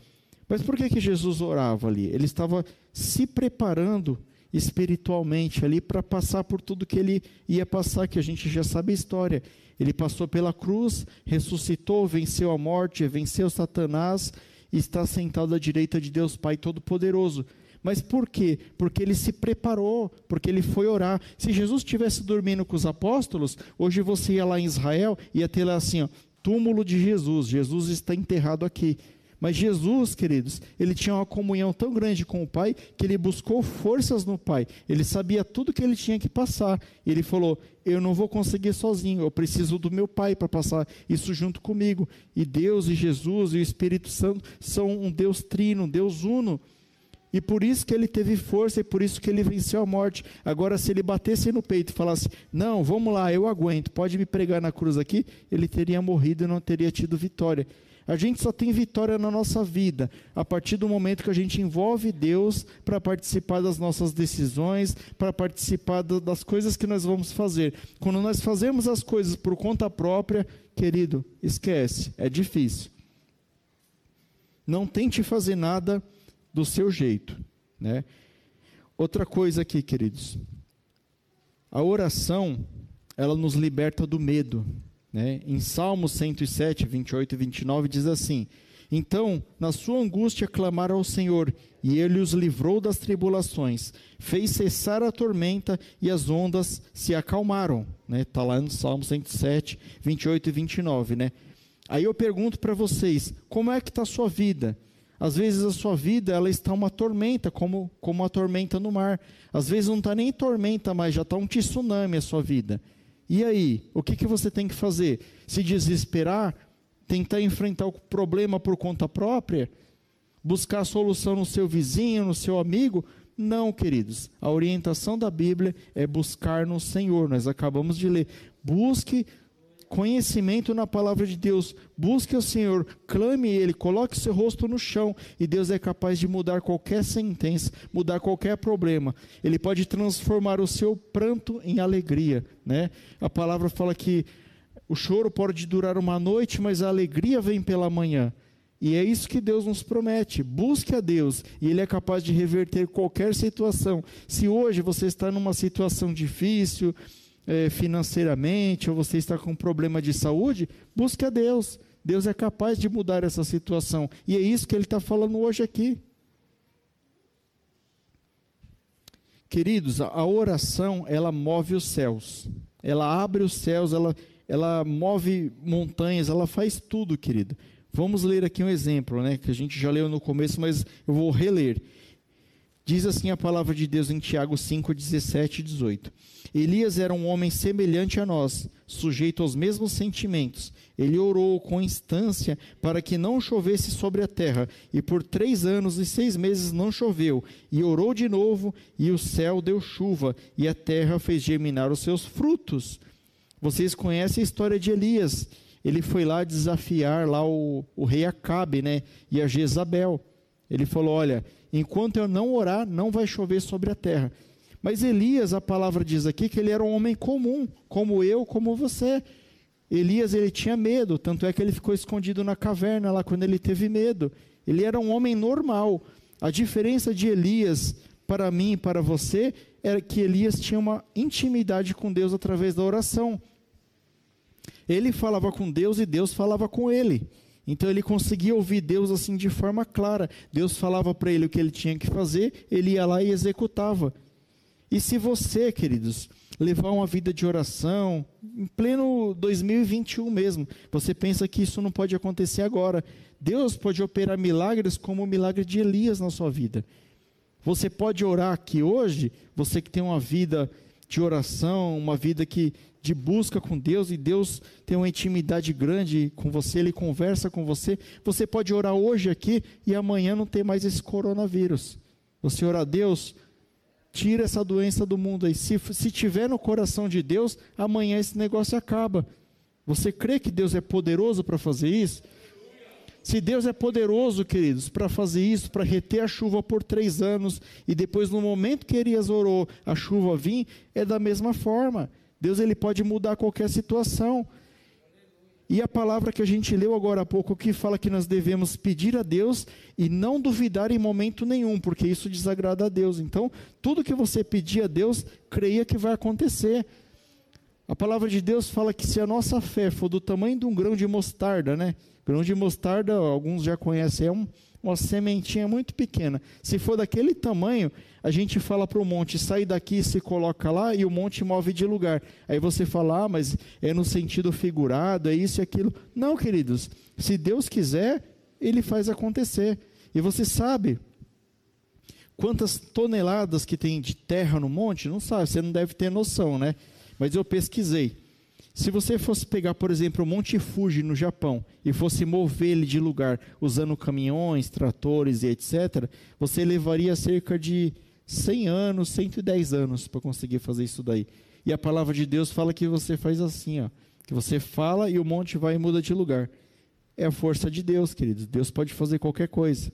Mas por que, que Jesus orava ali? Ele estava se preparando espiritualmente ali para passar por tudo que ele ia passar, que a gente já sabe a história. Ele passou pela cruz, ressuscitou, venceu a morte, venceu Satanás e está sentado à direita de Deus Pai Todo-Poderoso. Mas por quê? Porque ele se preparou, porque ele foi orar. Se Jesus estivesse dormindo com os apóstolos, hoje você ia lá em Israel e ia ter lá assim, ó, túmulo de Jesus, Jesus está enterrado aqui. Mas Jesus, queridos, ele tinha uma comunhão tão grande com o Pai que ele buscou forças no Pai. Ele sabia tudo que ele tinha que passar. Ele falou: Eu não vou conseguir sozinho, eu preciso do meu Pai para passar isso junto comigo. E Deus e Jesus e o Espírito Santo são um Deus trino, um Deus uno. E por isso que ele teve força e por isso que ele venceu a morte. Agora, se ele batesse no peito e falasse: Não, vamos lá, eu aguento, pode me pregar na cruz aqui, ele teria morrido e não teria tido vitória. A gente só tem vitória na nossa vida a partir do momento que a gente envolve Deus para participar das nossas decisões, para participar das coisas que nós vamos fazer. Quando nós fazemos as coisas por conta própria, querido, esquece, é difícil. Não tente fazer nada do seu jeito, né? Outra coisa aqui, queridos. A oração, ela nos liberta do medo. Né? Em Salmos 107, 28 e 29 diz assim: Então, na sua angústia, clamaram ao Senhor, e ele os livrou das tribulações, fez cessar a tormenta e as ondas se acalmaram. Está né? Lá no Salmo 107, 28 e 29. Né? Aí eu pergunto para vocês: como é que está a sua vida? Às vezes a sua vida ela está uma tormenta, como, como uma tormenta no mar. Às vezes não está nem tormenta, mas já está um tsunami a sua vida. E aí, o que, que você tem que fazer? Se desesperar? Tentar enfrentar o problema por conta própria? Buscar a solução no seu vizinho, no seu amigo? Não, queridos. A orientação da Bíblia é buscar no Senhor. Nós acabamos de ler. Busque conhecimento na palavra de Deus. Busque o Senhor, clame Ele, coloque seu rosto no chão e Deus é capaz de mudar qualquer sentença, mudar qualquer problema. Ele pode transformar o seu pranto em alegria, né? A palavra fala que o choro pode durar uma noite, mas a alegria vem pela manhã. E é isso que Deus nos promete. Busque a Deus e Ele é capaz de reverter qualquer situação. Se hoje você está numa situação difícil, é, financeiramente ou você está com um problema de saúde, busque a Deus. Deus é capaz de mudar essa situação. E é isso que ele está falando hoje aqui. Queridos, a oração, ela move os céus. Ela abre os céus, ela, ela move montanhas, ela faz tudo, querido. Vamos ler aqui um exemplo, né, que a gente já leu no começo, mas eu vou reler. Diz assim a palavra de Deus em Tiago 5, 17 e 18. Elias era um homem semelhante a nós, sujeito aos mesmos sentimentos. Ele orou com instância para que não chovesse sobre a terra, e por três anos e seis meses não choveu. E orou de novo, e o céu deu chuva, e a terra fez germinar os seus frutos. Vocês conhecem a história de Elias. Ele foi lá desafiar lá o, o rei Acabe, né, e a Jezabel. Ele falou: Olha, enquanto eu não orar, não vai chover sobre a terra. Mas Elias, a palavra diz aqui que ele era um homem comum, como eu, como você. Elias, ele tinha medo, tanto é que ele ficou escondido na caverna lá quando ele teve medo. Ele era um homem normal. A diferença de Elias para mim e para você era que Elias tinha uma intimidade com Deus através da oração. Ele falava com Deus e Deus falava com ele. Então ele conseguia ouvir Deus assim de forma clara. Deus falava para ele o que ele tinha que fazer, ele ia lá e executava. E se você, queridos, levar uma vida de oração, em pleno 2021 mesmo, você pensa que isso não pode acontecer agora. Deus pode operar milagres como o milagre de Elias na sua vida. Você pode orar aqui hoje, você que tem uma vida de oração, uma vida que de busca com Deus e Deus tem uma intimidade grande com você, ele conversa com você. Você pode orar hoje aqui e amanhã não ter mais esse coronavírus. Você ora a Deus, tira essa doença do mundo aí. Se, se tiver no coração de Deus, amanhã esse negócio acaba. Você crê que Deus é poderoso para fazer isso? Se Deus é poderoso, queridos, para fazer isso, para reter a chuva por três anos, e depois, no momento que Elias orou, a chuva vir, é da mesma forma. Deus ele pode mudar qualquer situação. E a palavra que a gente leu agora há pouco, que fala que nós devemos pedir a Deus e não duvidar em momento nenhum, porque isso desagrada a Deus. Então, tudo que você pedir a Deus, creia que vai acontecer. A palavra de Deus fala que se a nossa fé for do tamanho de um grão de mostarda, né? Grão de mostarda, alguns já conhecem, é um, uma sementinha muito pequena. Se for daquele tamanho, a gente fala para o monte, sai daqui e se coloca lá, e o monte move de lugar. Aí você fala, ah, mas é no sentido figurado, é isso e aquilo. Não, queridos, se Deus quiser, ele faz acontecer. E você sabe quantas toneladas que tem de terra no monte? Não sabe, você não deve ter noção, né? Mas eu pesquisei. Se você fosse pegar, por exemplo, o Monte Fuji no Japão e fosse mover ele de lugar usando caminhões, tratores e etc., você levaria cerca de 100 anos, 110 anos para conseguir fazer isso daí. E a palavra de Deus fala que você faz assim, ó, que você fala e o monte vai e muda de lugar. É a força de Deus, queridos. Deus pode fazer qualquer coisa.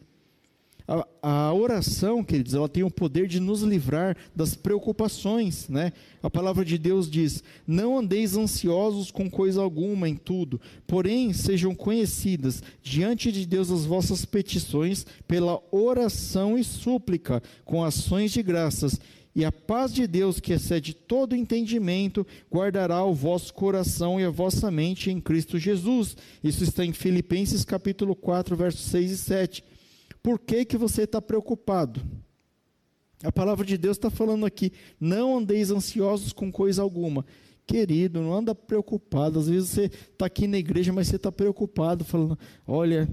A, a, oração, queridos, ela tem o poder de nos livrar das preocupações, né? A palavra de Deus diz: Não andeis ansiosos com coisa alguma em tudo, porém sejam conhecidas diante de Deus as vossas petições pela oração e súplica, com ações de graças. E a paz de Deus, que excede todo entendimento, guardará o vosso coração e a vossa mente em Cristo Jesus. Isso está em Filipenses capítulo 4, versos 6 e 7. Por que, que você está preocupado? A palavra de Deus está falando aqui: não andeis ansiosos com coisa alguma. Querido, não anda preocupado. Às vezes você está aqui na igreja, mas você está preocupado, falando: olha,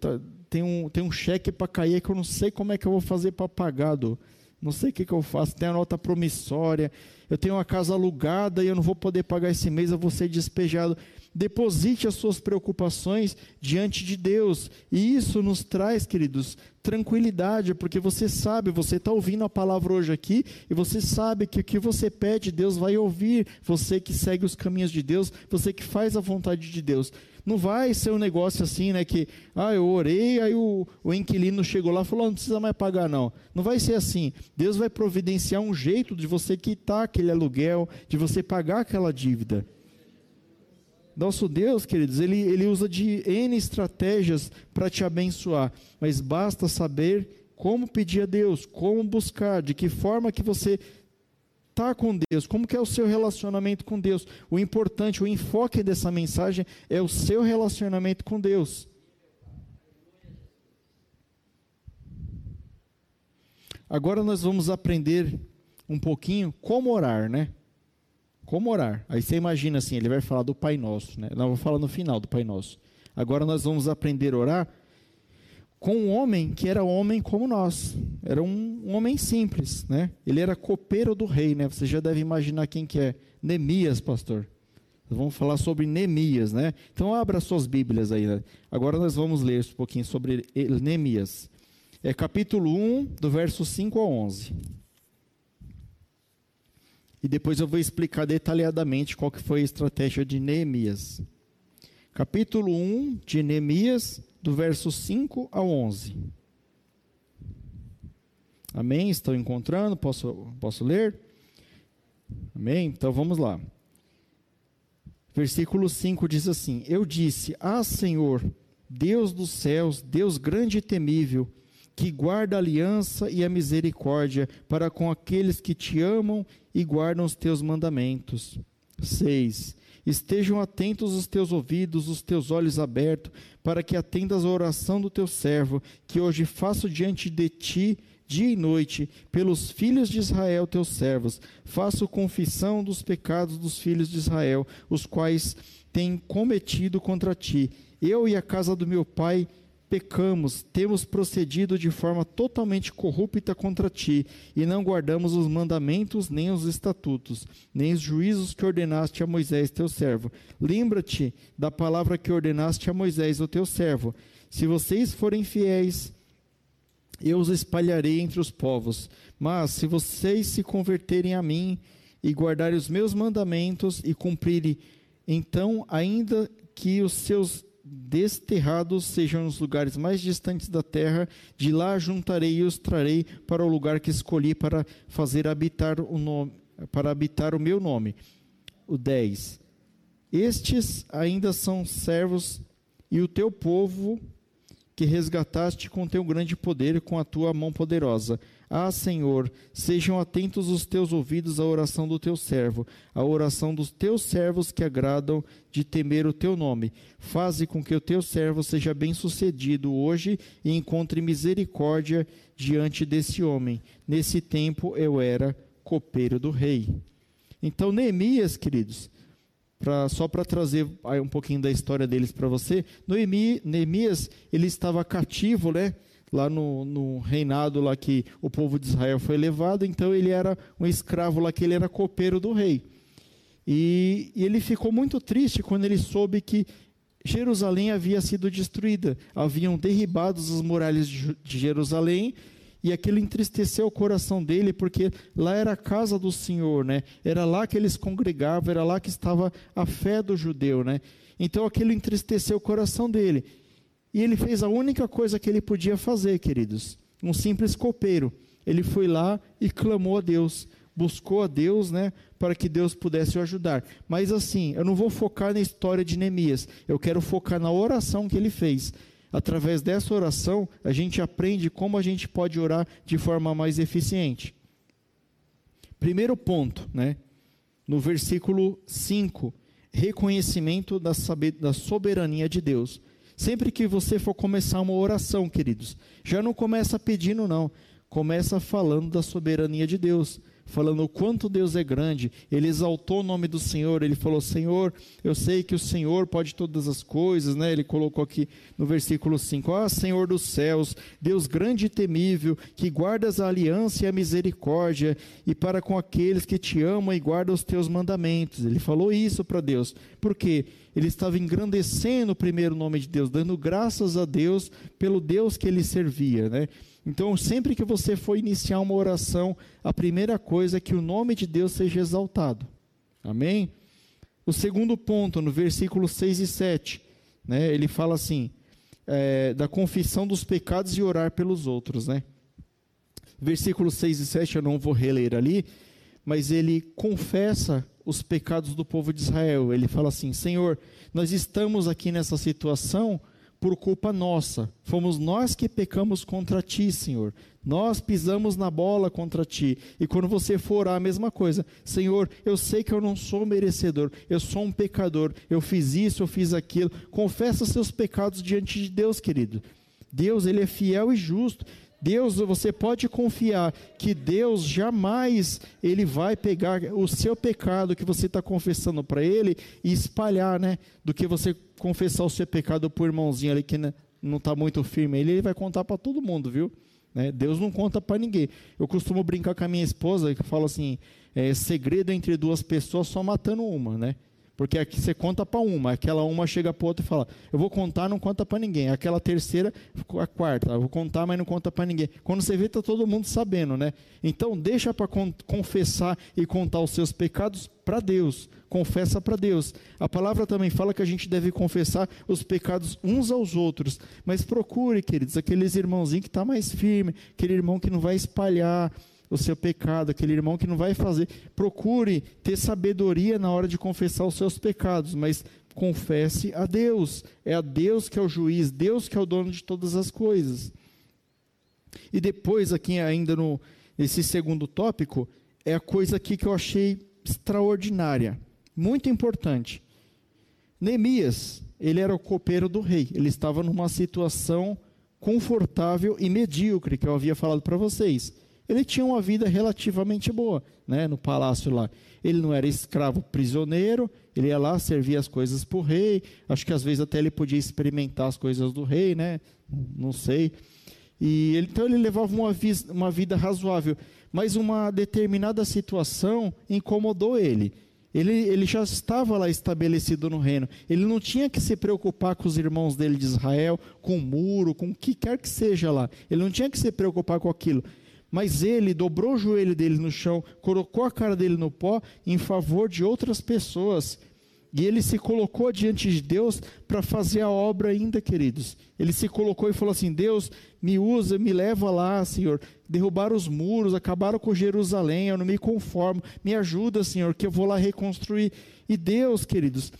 tá, tem, um, tem um cheque para cair que eu não sei como é que eu vou fazer para pagar. Do, não sei o que, que eu faço. Tem a nota promissória, eu tenho uma casa alugada e eu não vou poder pagar esse mês, eu vou ser despejado. Deposite as suas preocupações diante de Deus. E isso nos traz, queridos, tranquilidade, porque você sabe, você está ouvindo a palavra hoje aqui, e você sabe que o que você pede, Deus vai ouvir. Você que segue os caminhos de Deus, você que faz a vontade de Deus. Não vai ser um negócio assim, né? Que, ah, eu orei, aí o, o inquilino chegou lá e falou: não precisa mais pagar, não. Não vai ser assim. Deus vai providenciar um jeito de você quitar aquele aluguel, de você pagar aquela dívida. Nosso Deus, queridos, ele, ele usa de N estratégias para te abençoar, mas basta saber como pedir a Deus, como buscar, de que forma que você está com Deus, como que é o seu relacionamento com Deus. O importante, o enfoque dessa mensagem é o seu relacionamento com Deus. Agora nós vamos aprender um pouquinho como orar, né? Como orar? Aí você imagina assim, ele vai falar do Pai Nosso, né? Não, vou falar no final do Pai Nosso. Agora nós vamos aprender a orar com um homem que era homem como nós. Era um, um, homem simples, né? Ele era copeiro do rei, né? Você já deve imaginar quem que é. Neemias, pastor. Vamos falar sobre Neemias, né? Então abra suas Bíblias aí. Né? Agora nós vamos ler um pouquinho sobre Neemias. É capítulo 1, do verso 5 a 11. E depois eu vou explicar detalhadamente qual que foi a estratégia de Neemias. Capítulo 1 de Neemias, do verso 5 ao 11. Amém? Estão encontrando? Posso, posso ler? Amém? Então vamos lá. Versículo 5 diz assim: Eu disse: Ah, Senhor, Deus dos céus, Deus grande e temível, que guarda a aliança e a misericórdia para com aqueles que te amam e guardam os teus mandamentos. 6. Estejam atentos os teus ouvidos, os teus olhos abertos, para que atendas a oração do teu servo, que hoje faço diante de ti, dia e noite, pelos filhos de Israel, teus servos. Faço confissão dos pecados dos filhos de Israel, os quais têm cometido contra ti. Eu e a casa do meu pai pecamos, temos procedido de forma totalmente corrupta contra ti, e não guardamos os mandamentos, nem os estatutos, nem os juízos que ordenaste a Moisés, teu servo. Lembra-te da palavra que ordenaste a Moisés, o teu servo. Se vocês forem fiéis, eu os espalharei entre os povos. Mas se vocês se converterem a mim e guardarem os meus mandamentos e cumprirem, então, ainda que os seus desterrados sejam os lugares mais distantes da terra, de lá juntarei e os trarei para o lugar que escolhi para fazer habitar o nome, para habitar o meu nome. O 10. Estes ainda são servos e o teu povo que resgataste com teu grande poder e com a tua mão poderosa. Ah, Senhor, sejam atentos os teus ouvidos à oração do teu servo, à oração dos teus servos que agradam de temer o teu nome. Faze com que o teu servo seja bem-sucedido hoje e encontre misericórdia diante desse homem. Nesse tempo eu era copeiro do rei. Então, Neemias, queridos, pra, só para trazer um pouquinho da história deles para você, Neemias ele estava cativo, né? Lá no, no, reinado lá que o povo de Israel foi levado, então ele era um escravo lá que ele era copeiro do rei. E, e ele ficou muito triste quando ele soube que Jerusalém havia sido destruída, haviam derribado as muralhas de Jerusalém e aquilo entristeceu o coração dele, porque lá era a casa do Senhor, né? Era lá que eles congregavam, era lá que estava a fé do judeu, né? Então aquilo entristeceu o coração dele. E ele fez a única coisa que ele podia fazer, queridos, um simples copeiro. Ele foi lá e clamou a Deus, buscou a Deus, né, para que Deus pudesse o ajudar. Mas assim, eu não vou focar na história de Neemias, eu quero focar na oração que ele fez. Através dessa oração, a gente aprende como a gente pode orar de forma mais eficiente. Primeiro ponto, né? No versículo 5, reconhecimento da, da soberania de Deus. Sempre que você for começar uma oração, queridos, já não começa pedindo, não. Começa falando da soberania de Deus falando o quanto Deus é grande. Ele exaltou o nome do Senhor, ele falou: Senhor, eu sei que o Senhor pode todas as coisas, né? Ele colocou aqui no versículo 5: Ah, Senhor dos céus, Deus grande e temível, que guardas a aliança e a misericórdia, e para com aqueles que te amam e guardam os teus mandamentos. Ele falou isso para Deus, porque ele estava engrandecendo o primeiro nome de Deus, dando graças a Deus pelo Deus que ele servia, né? Então, sempre que você for iniciar uma oração, a primeira coisa é que o nome de Deus seja exaltado. Amém? O segundo ponto, no versículo 6 e 7, né, ele fala assim: é, da confissão dos pecados e orar pelos outros. Né? Versículos 6 e 7 eu não vou reler ali, mas ele confessa os pecados do povo de Israel. Ele fala assim: Senhor, nós estamos aqui nessa situação por culpa nossa. Fomos nós que pecamos contra ti, Senhor. Nós pisamos na bola contra ti. E quando você for a mesma coisa. Senhor, eu sei que eu não sou merecedor, eu sou um pecador. Eu fiz isso, eu fiz aquilo. Confessa seus pecados diante de Deus, querido. Deus, ele é fiel e justo. Deus, você pode confiar que Deus jamais ele vai pegar o seu pecado que você está confessando para Ele e espalhar, né? Do que você confessar o seu pecado para o irmãozinho ali que não está muito firme. Ele, ele vai contar para todo mundo, viu? Né? Deus não conta para ninguém. Eu costumo brincar com a minha esposa que eu falo assim: é, segredo entre duas pessoas só matando uma, né? Porque aqui você conta para uma, aquela uma chega para outra e fala: Eu vou contar, não conta para ninguém. Aquela terceira, a quarta, eu vou contar, mas não conta para ninguém. Quando você vê, está todo mundo sabendo, né? Então, deixa para confessar e contar os seus pecados para Deus. Confessa para Deus. A palavra também fala que a gente deve confessar os pecados uns aos outros. Mas procure, queridos, aqueles irmãozinhos que está mais firme, aquele irmão que não vai espalhar o seu pecado, aquele irmão que não vai fazer. Procure ter sabedoria na hora de confessar os seus pecados, mas confesse a Deus. É a Deus que é o juiz, Deus que é o dono de todas as coisas. E depois, aqui ainda no esse segundo tópico, é a coisa aqui que eu achei extraordinária, muito importante. Neemias, ele era o copeiro do rei, ele estava numa situação confortável e medíocre, que eu havia falado para vocês ele tinha uma vida relativamente boa, né, no palácio lá. Ele não era escravo prisioneiro, ele ia lá servir as coisas para o rei. Acho que às vezes até ele podia experimentar as coisas do rei, né? Não sei. E ele, então ele levava uma, uma vida razoável, mas uma determinada situação incomodou ele. Ele, ele, já estava lá estabelecido no reino. Ele não tinha que se preocupar com os irmãos dele de Israel, com o muro, com o que quer que seja lá. Ele não tinha que se preocupar com aquilo. Mas ele dobrou o joelho dele no chão, colocou a cara dele no pó em favor de outras pessoas. E ele se colocou diante de Deus para fazer a obra ainda, queridos. Ele se colocou e falou assim: Deus, me usa, me leva lá, Senhor. Derrubaram os muros, acabaram com Jerusalém, eu não me conformo. Me ajuda, Senhor, que eu vou lá reconstruir. E Deus, queridos,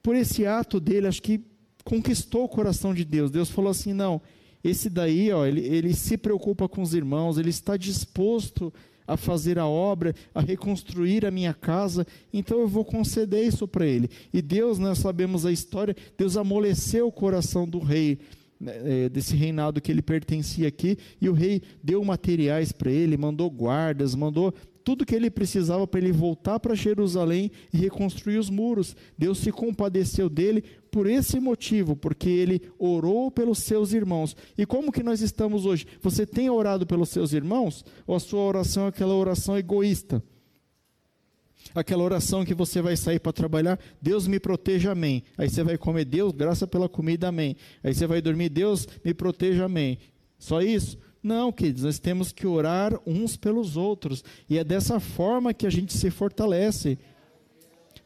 por esse ato dele, acho que conquistou o coração de Deus. Deus falou assim: não, esse daí, ó, ele, ele se preocupa com os irmãos, ele está disposto a fazer a obra, a reconstruir a minha casa, então eu vou conceder isso para ele. E Deus, nós sabemos a história, Deus amoleceu o coração do rei, né, é, desse reinado que ele pertencia aqui, e o rei deu materiais para ele, mandou guardas, mandou tudo que ele precisava para ele voltar para Jerusalém e reconstruir os muros. Deus se compadeceu dele por esse motivo, porque ele orou pelos seus irmãos. E como que nós estamos hoje? Você tem orado pelos seus irmãos? Ou a sua oração é aquela oração egoísta? Aquela oração que você vai sair para trabalhar, Deus me proteja, amém. Aí você vai comer, Deus, graça pela comida, amém. Aí você vai dormir, Deus me proteja, amém. Só isso? Não, queridos, nós temos que orar uns pelos outros. E é dessa forma que a gente se fortalece.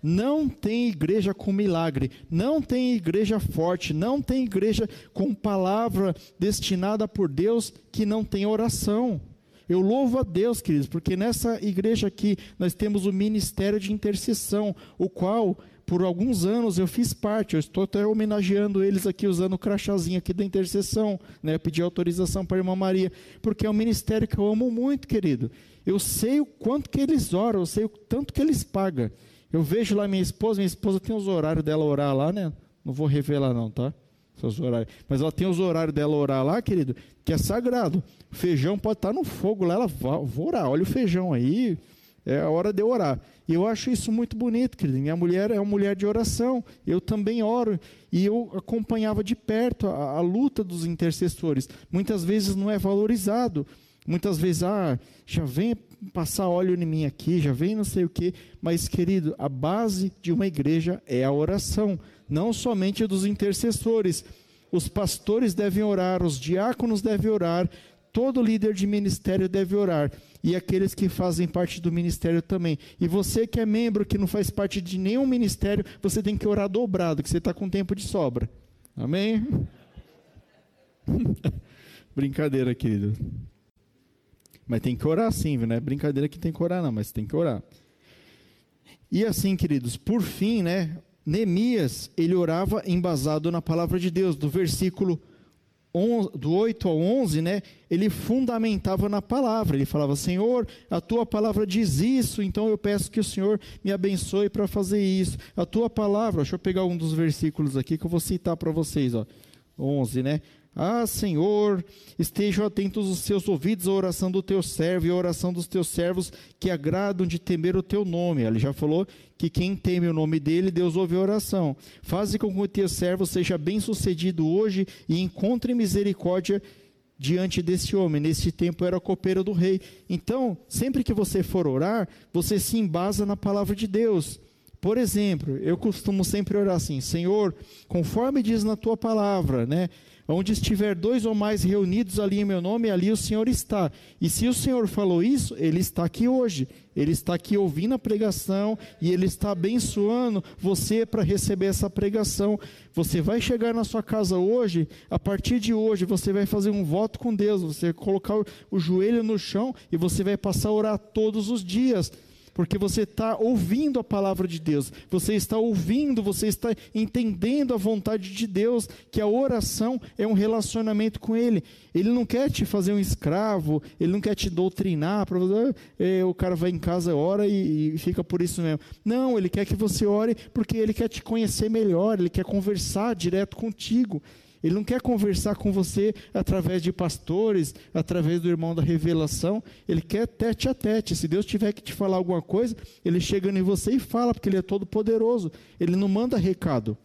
Não tem igreja com milagre, não tem igreja forte, não tem igreja com palavra destinada por Deus que não tem oração. Eu louvo a Deus, queridos, porque nessa igreja aqui nós temos o ministério de intercessão, o qual por alguns anos eu fiz parte, eu estou até homenageando eles aqui usando o crachazinho aqui da intercessão, né? Pedi autorização para a irmã Maria, porque é um ministério que eu amo muito, querido. Eu sei o quanto que eles oram, eu sei o tanto que eles pagam. Eu vejo lá minha esposa, minha esposa tem os horários dela orar lá, né? Não vou revelar não, tá? Seus horários. Mas ela tem os horários dela orar lá, querido, que é sagrado. Feijão pode estar no fogo lá, ela vai, orar, olha o feijão aí, é a hora de orar. E eu acho isso muito bonito, querido. Minha mulher é uma mulher de oração. Eu também oro. E eu acompanhava de perto a, a luta dos intercessores. Muitas vezes não é valorizado. Muitas vezes, ah, já vem passar óleo em mim aqui, já vem não sei o quê. Mas, querido, a base de uma igreja é a oração. Não somente dos intercessores. Os pastores devem orar, os diáconos devem orar, todo líder de ministério deve orar e aqueles que fazem parte do ministério também. E você que é membro, que não faz parte de nenhum ministério, você tem que orar dobrado, que você está com tempo de sobra. Amém? Brincadeira, querido. Mas tem que orar sim, não é brincadeira que tem que orar, não, mas tem que orar. E assim, queridos, por fim, né? Neemias, ele orava embasado na palavra de Deus, do versículo do 8 ao 11, né, ele fundamentava na palavra. Ele falava: Senhor, a tua palavra diz isso, então eu peço que o Senhor me abençoe para fazer isso. A tua palavra, deixa eu pegar um dos versículos aqui que eu vou citar para vocês, ó. 11, né? Ah, Senhor, estejam atentos os seus ouvidos à oração do teu servo e à oração dos teus servos que agradam de temer o teu nome. Ele já falou que quem teme o nome dele, Deus ouve a oração. Faze com que o teu servo seja bem sucedido hoje e encontre misericórdia diante desse homem. Nesse tempo era copeiro do rei. Então, sempre que você for orar, você se embasa na palavra de Deus. Por exemplo, eu costumo sempre orar assim: Senhor, conforme diz na tua palavra, né? Onde estiver dois ou mais reunidos ali em meu nome, ali o Senhor está. E se o Senhor falou isso, Ele está aqui hoje. Ele está aqui ouvindo a pregação e Ele está abençoando você para receber essa pregação. Você vai chegar na sua casa hoje, a partir de hoje, você vai fazer um voto com Deus. Você vai colocar o joelho no chão e você vai passar a orar todos os dias porque você está ouvindo a palavra de Deus, você está ouvindo, você está entendendo a vontade de Deus, que a oração é um relacionamento com Ele. Ele não quer te fazer um escravo, ele não quer te doutrinar, para você, é, o cara vai em casa, ora e, e fica por isso mesmo. Não, ele quer que você ore porque ele quer te conhecer melhor, ele quer conversar direto contigo. Ele não quer conversar com você através de pastores, através do irmão da revelação. Ele quer tete a tete. Se Deus tiver que te falar alguma coisa, ele chega em você e fala, porque ele é todo poderoso. Ele não manda recado.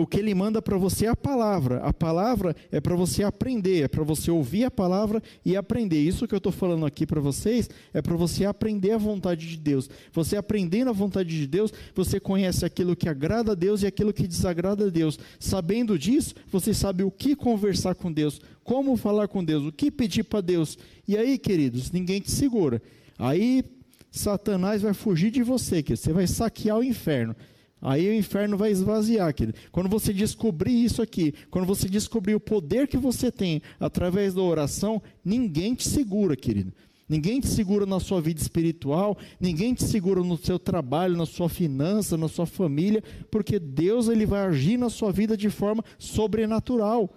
O que ele manda para você é a palavra. A palavra é para você aprender, é para você ouvir a palavra e aprender. Isso que eu estou falando aqui para vocês é para você aprender a vontade de Deus. Você aprendendo a vontade de Deus, você conhece aquilo que agrada a Deus e aquilo que desagrada a Deus. Sabendo disso, você sabe o que conversar com Deus, como falar com Deus, o que pedir para Deus. E aí, queridos, ninguém te segura. Aí Satanás vai fugir de você, que você vai saquear o inferno. Aí o inferno vai esvaziar, querido. Quando você descobrir isso aqui, quando você descobrir o poder que você tem através da oração, ninguém te segura, querido. Ninguém te segura na sua vida espiritual, ninguém te segura no seu trabalho, na sua finança, na sua família, porque Deus ele vai agir na sua vida de forma sobrenatural.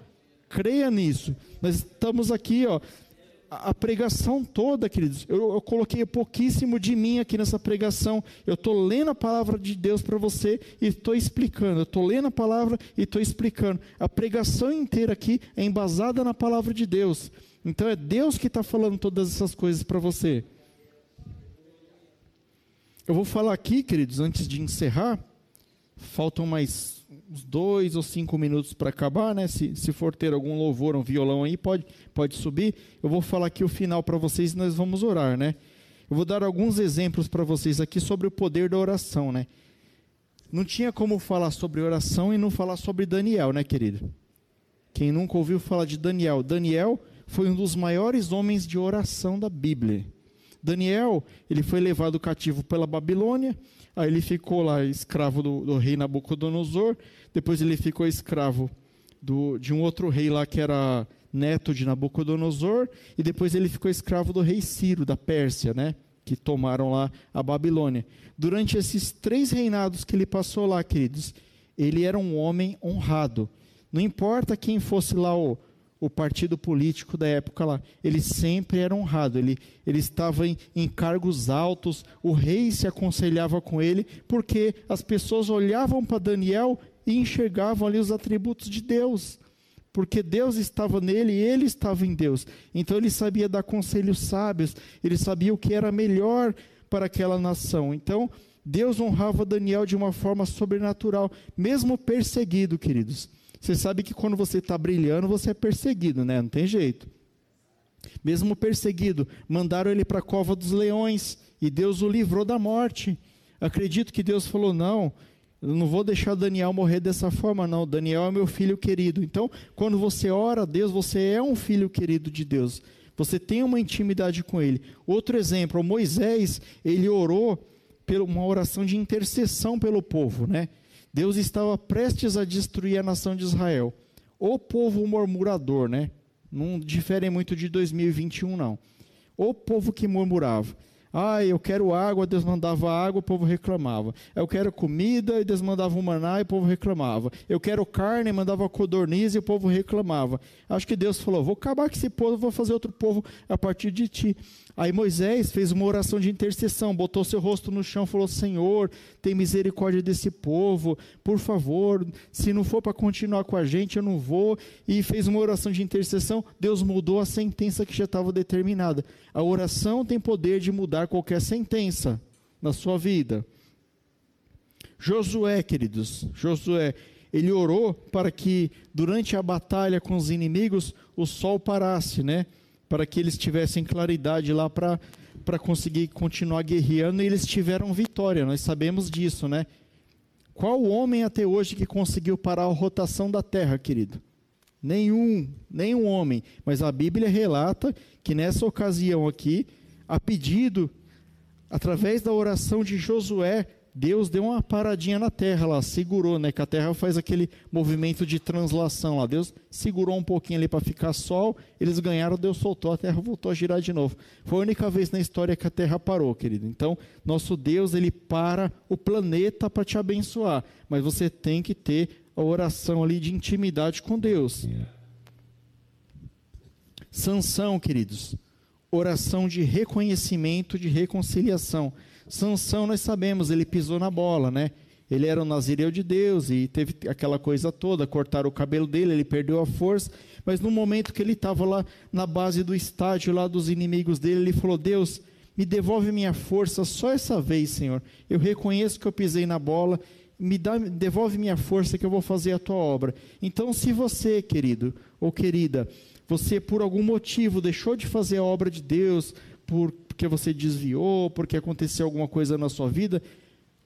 Creia nisso. Nós estamos aqui, ó, a, pregação toda, queridos, eu, eu, coloquei pouquíssimo de mim aqui nessa pregação. Eu estou lendo a palavra de Deus para você e estou explicando. Eu estou lendo a palavra e estou explicando. A pregação inteira aqui é embasada na palavra de Deus. Então é Deus que está falando todas essas coisas para você. Eu vou falar aqui, queridos, antes de encerrar, faltam mais uns dois ou cinco minutos para acabar, né? Se, se for ter algum louvor, um violão aí, pode, pode subir. Eu vou falar aqui o final para vocês e nós vamos orar, né? Eu vou dar alguns exemplos para vocês aqui sobre o poder da oração, né? Não tinha como falar sobre oração e não falar sobre Daniel, né, querido? Quem nunca ouviu falar de Daniel? Daniel foi um dos maiores homens de oração da Bíblia. Daniel, ele foi levado cativo pela Babilônia, aí ele ficou lá escravo do, do rei Nabucodonosor, depois ele ficou escravo do, de um outro rei lá que era neto de Nabucodonosor, e depois ele ficou escravo do rei Ciro, da Pérsia, né? Que tomaram lá a Babilônia. Durante esses três reinados que ele passou lá, queridos, ele era um homem honrado. Não importa quem fosse lá o, o partido político da época lá, ele sempre era honrado, ele, ele estava em, em cargos altos, o rei se aconselhava com ele, porque as pessoas olhavam para Daniel e enxergavam ali os atributos de Deus porque Deus estava nele e ele estava em Deus. Então ele sabia dar conselhos sábios, ele sabia o que era melhor para aquela nação. Então Deus honrava Daniel de uma forma sobrenatural, mesmo perseguido, queridos. Você sabe que quando você está brilhando, você é perseguido, né? Não tem jeito. Mesmo perseguido, mandaram ele para a cova dos leões e Deus o livrou da morte. Acredito que Deus falou: não, eu não vou deixar Daniel morrer dessa forma, não. Daniel é meu filho querido. Então, quando você ora a Deus, você é um filho querido de Deus. Você tem uma intimidade com Ele. Outro exemplo, Moisés, ele orou por uma oração de intercessão pelo povo, né? Deus estava prestes a destruir a nação de Israel. O povo murmurador, né? Não difere muito de 2021, não. O povo que murmurava. Ah, eu quero água, Deus mandava água, o povo reclamava. Eu quero comida, e Deus mandava um maná, e o povo reclamava. Eu quero carne, mandava codorniz, e o povo reclamava. Acho que Deus falou: vou acabar com esse povo, vou fazer outro povo a partir de ti. Aí Moisés fez uma oração de intercessão, botou seu rosto no chão, falou: Senhor, tem misericórdia desse povo, por favor, se não for para continuar com a gente, eu não vou. E fez uma oração de intercessão. Deus mudou a sentença que já estava determinada. A oração tem poder de mudar qualquer sentença na sua vida. Josué, queridos, Josué, ele orou para que durante a batalha com os inimigos o sol parasse, né? para que eles tivessem claridade lá para para conseguir continuar guerreando e eles tiveram vitória, nós sabemos disso, né? Qual homem até hoje que conseguiu parar a rotação da Terra, querido? Nenhum, nenhum homem. Mas a Bíblia relata que nessa ocasião aqui, a pedido, através da oração de Josué, Deus deu uma paradinha na terra lá, segurou, né? Que a terra faz aquele movimento de translação lá. Deus segurou um pouquinho ali para ficar sol, eles ganharam, Deus soltou, a terra voltou a girar de novo. Foi a única vez na história que a terra parou, querido. Então, nosso Deus, ele para o planeta para te abençoar, mas você tem que ter a oração ali de intimidade com Deus. Sansão, queridos, oração de reconhecimento, de reconciliação. Sansão, nós sabemos, ele pisou na bola, né? Ele era um nazireu de Deus e teve aquela coisa toda, cortaram o cabelo dele, ele perdeu a força, mas no momento que ele estava lá na base do estádio lá dos inimigos dele, ele falou: "Deus, me devolve minha força só essa vez, Senhor. Eu reconheço que eu pisei na bola, me dá, devolve minha força que eu vou fazer a tua obra". Então, se você, querido ou querida, você por algum motivo deixou de fazer a obra de Deus, por porque você desviou, porque aconteceu alguma coisa na sua vida,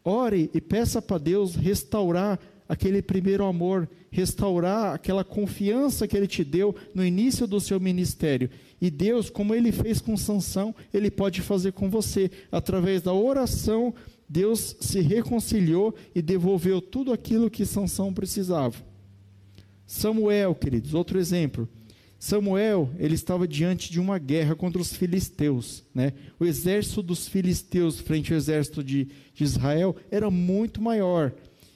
ore e peça para Deus restaurar aquele primeiro amor, restaurar aquela confiança que ele te deu no início do seu ministério. E Deus, como ele fez com Sansão, ele pode fazer com você. Através da oração, Deus se reconciliou e devolveu tudo aquilo que Sansão precisava. Samuel, queridos, outro exemplo. Samuel, ele estava diante de uma guerra contra os filisteus, né? O exército dos filisteus frente ao exército de, de Israel era muito maior.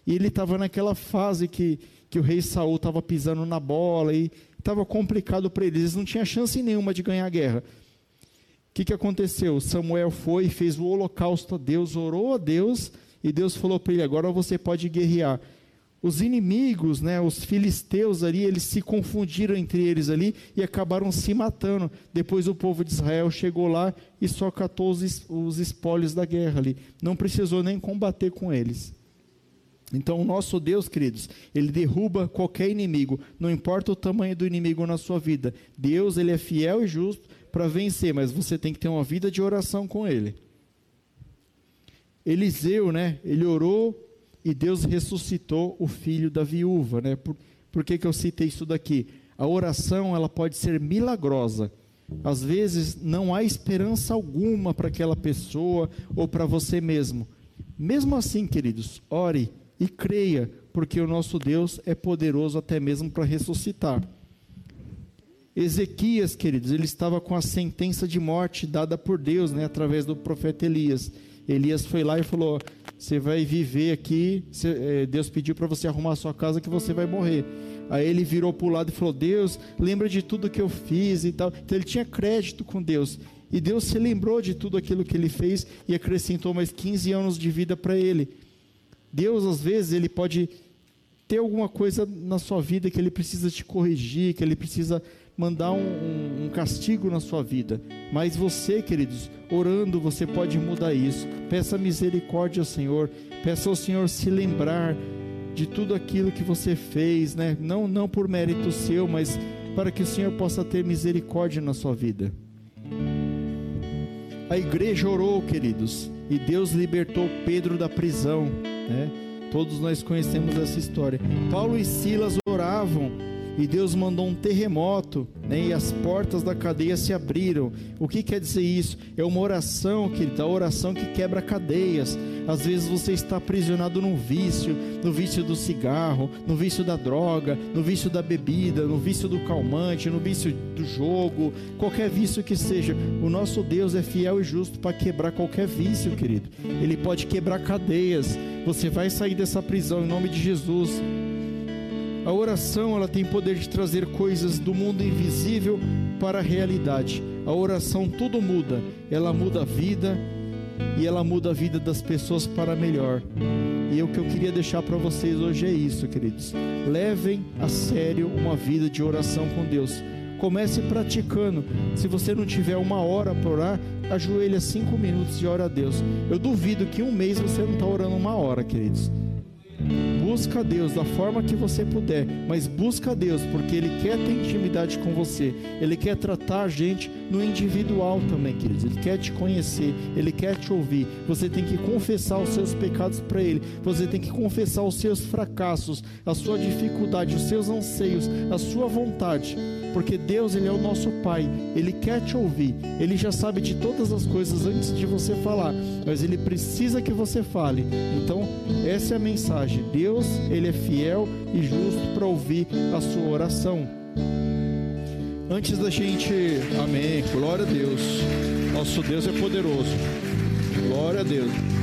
E ele estava naquela fase que, que o rei Saul estava pisando na bola e estava complicado para eles, eles não tinham chance nenhuma de ganhar a guerra. O que, que aconteceu? Samuel foi e fez o holocausto a Deus, orou a Deus, e Deus falou para ele: agora você pode guerrear. Os inimigos, né, os filisteus ali, eles se confundiram entre eles ali e acabaram se matando. Depois o povo de Israel chegou lá e só catou os, os espólios da guerra ali. Não precisou nem combater com eles. Então, o nosso Deus, queridos, ele derruba qualquer inimigo, não importa o tamanho do inimigo na sua vida. Deus, ele é fiel e justo para vencer, mas você tem que ter uma vida de oração com ele. Eliseu, né, ele orou e Deus ressuscitou o filho da viúva, né? Por, por que, que eu citei isso daqui? A oração, ela pode ser milagrosa. Às vezes não há esperança alguma para aquela pessoa ou para você mesmo. Mesmo assim, queridos, ore e creia, porque o nosso Deus é poderoso até mesmo para ressuscitar. Ezequias, queridos, ele estava com a sentença de morte dada por Deus, né, através do profeta Elias. Elias foi lá e falou: Você vai viver aqui. Eh, Deus pediu para você arrumar a sua casa que você vai morrer. Aí ele virou para o lado e falou: Deus, lembra de tudo que eu fiz e tal. Então ele tinha crédito com Deus. E Deus se lembrou de tudo aquilo que ele fez e acrescentou mais 15 anos de vida para ele. Deus, às vezes, ele pode ter alguma coisa na sua vida que ele precisa te corrigir, que ele precisa mandar um, um, um, castigo na sua vida. Mas você, queridos, orando, você pode mudar isso. Peça misericórdia ao Senhor. Peça ao Senhor se lembrar de tudo aquilo que você fez, né? Não, não por mérito seu, mas para que o Senhor possa ter misericórdia na sua vida. A igreja orou, queridos, e Deus libertou Pedro da prisão, né? Todos nós conhecemos essa história. Paulo e Silas oravam e Deus mandou um terremoto, né, e as portas da cadeia se abriram. O que quer dizer isso? É uma oração, querida, a oração que quebra cadeias. Às vezes você está aprisionado num vício, no vício do cigarro, no vício da droga, no vício da bebida, no vício do calmante, no vício do jogo, qualquer vício que seja. O nosso Deus é fiel e justo para quebrar qualquer vício, querido. Ele pode quebrar cadeias. Você vai sair dessa prisão em nome de Jesus. A oração ela tem poder de trazer coisas do mundo invisível para a realidade. A oração tudo muda. Ela muda a vida e ela muda a vida das pessoas para melhor. E o que eu queria deixar para vocês hoje é isso, queridos. Levem a sério uma vida de oração com Deus. Comece praticando. Se você não tiver uma hora para orar, ajoelha cinco minutos e ora a Deus. Eu duvido que um mês você não está orando uma hora, queridos. Busca Deus da forma que você puder, mas busca Deus porque Ele quer ter intimidade com você. Ele quer tratar a gente no individual também, queridos. Ele quer te conhecer, Ele quer te ouvir. Você tem que confessar os seus pecados para Ele. Você tem que confessar os seus fracassos, a sua dificuldade, os seus anseios, a sua vontade porque Deus ele é o nosso Pai, Ele quer te ouvir, Ele já sabe de todas as coisas antes de você falar, mas Ele precisa que você fale. Então essa é a mensagem. Deus ele é fiel e justo para ouvir a sua oração. Antes da gente, Amém. Glória a Deus. Nosso Deus é poderoso. Glória a Deus.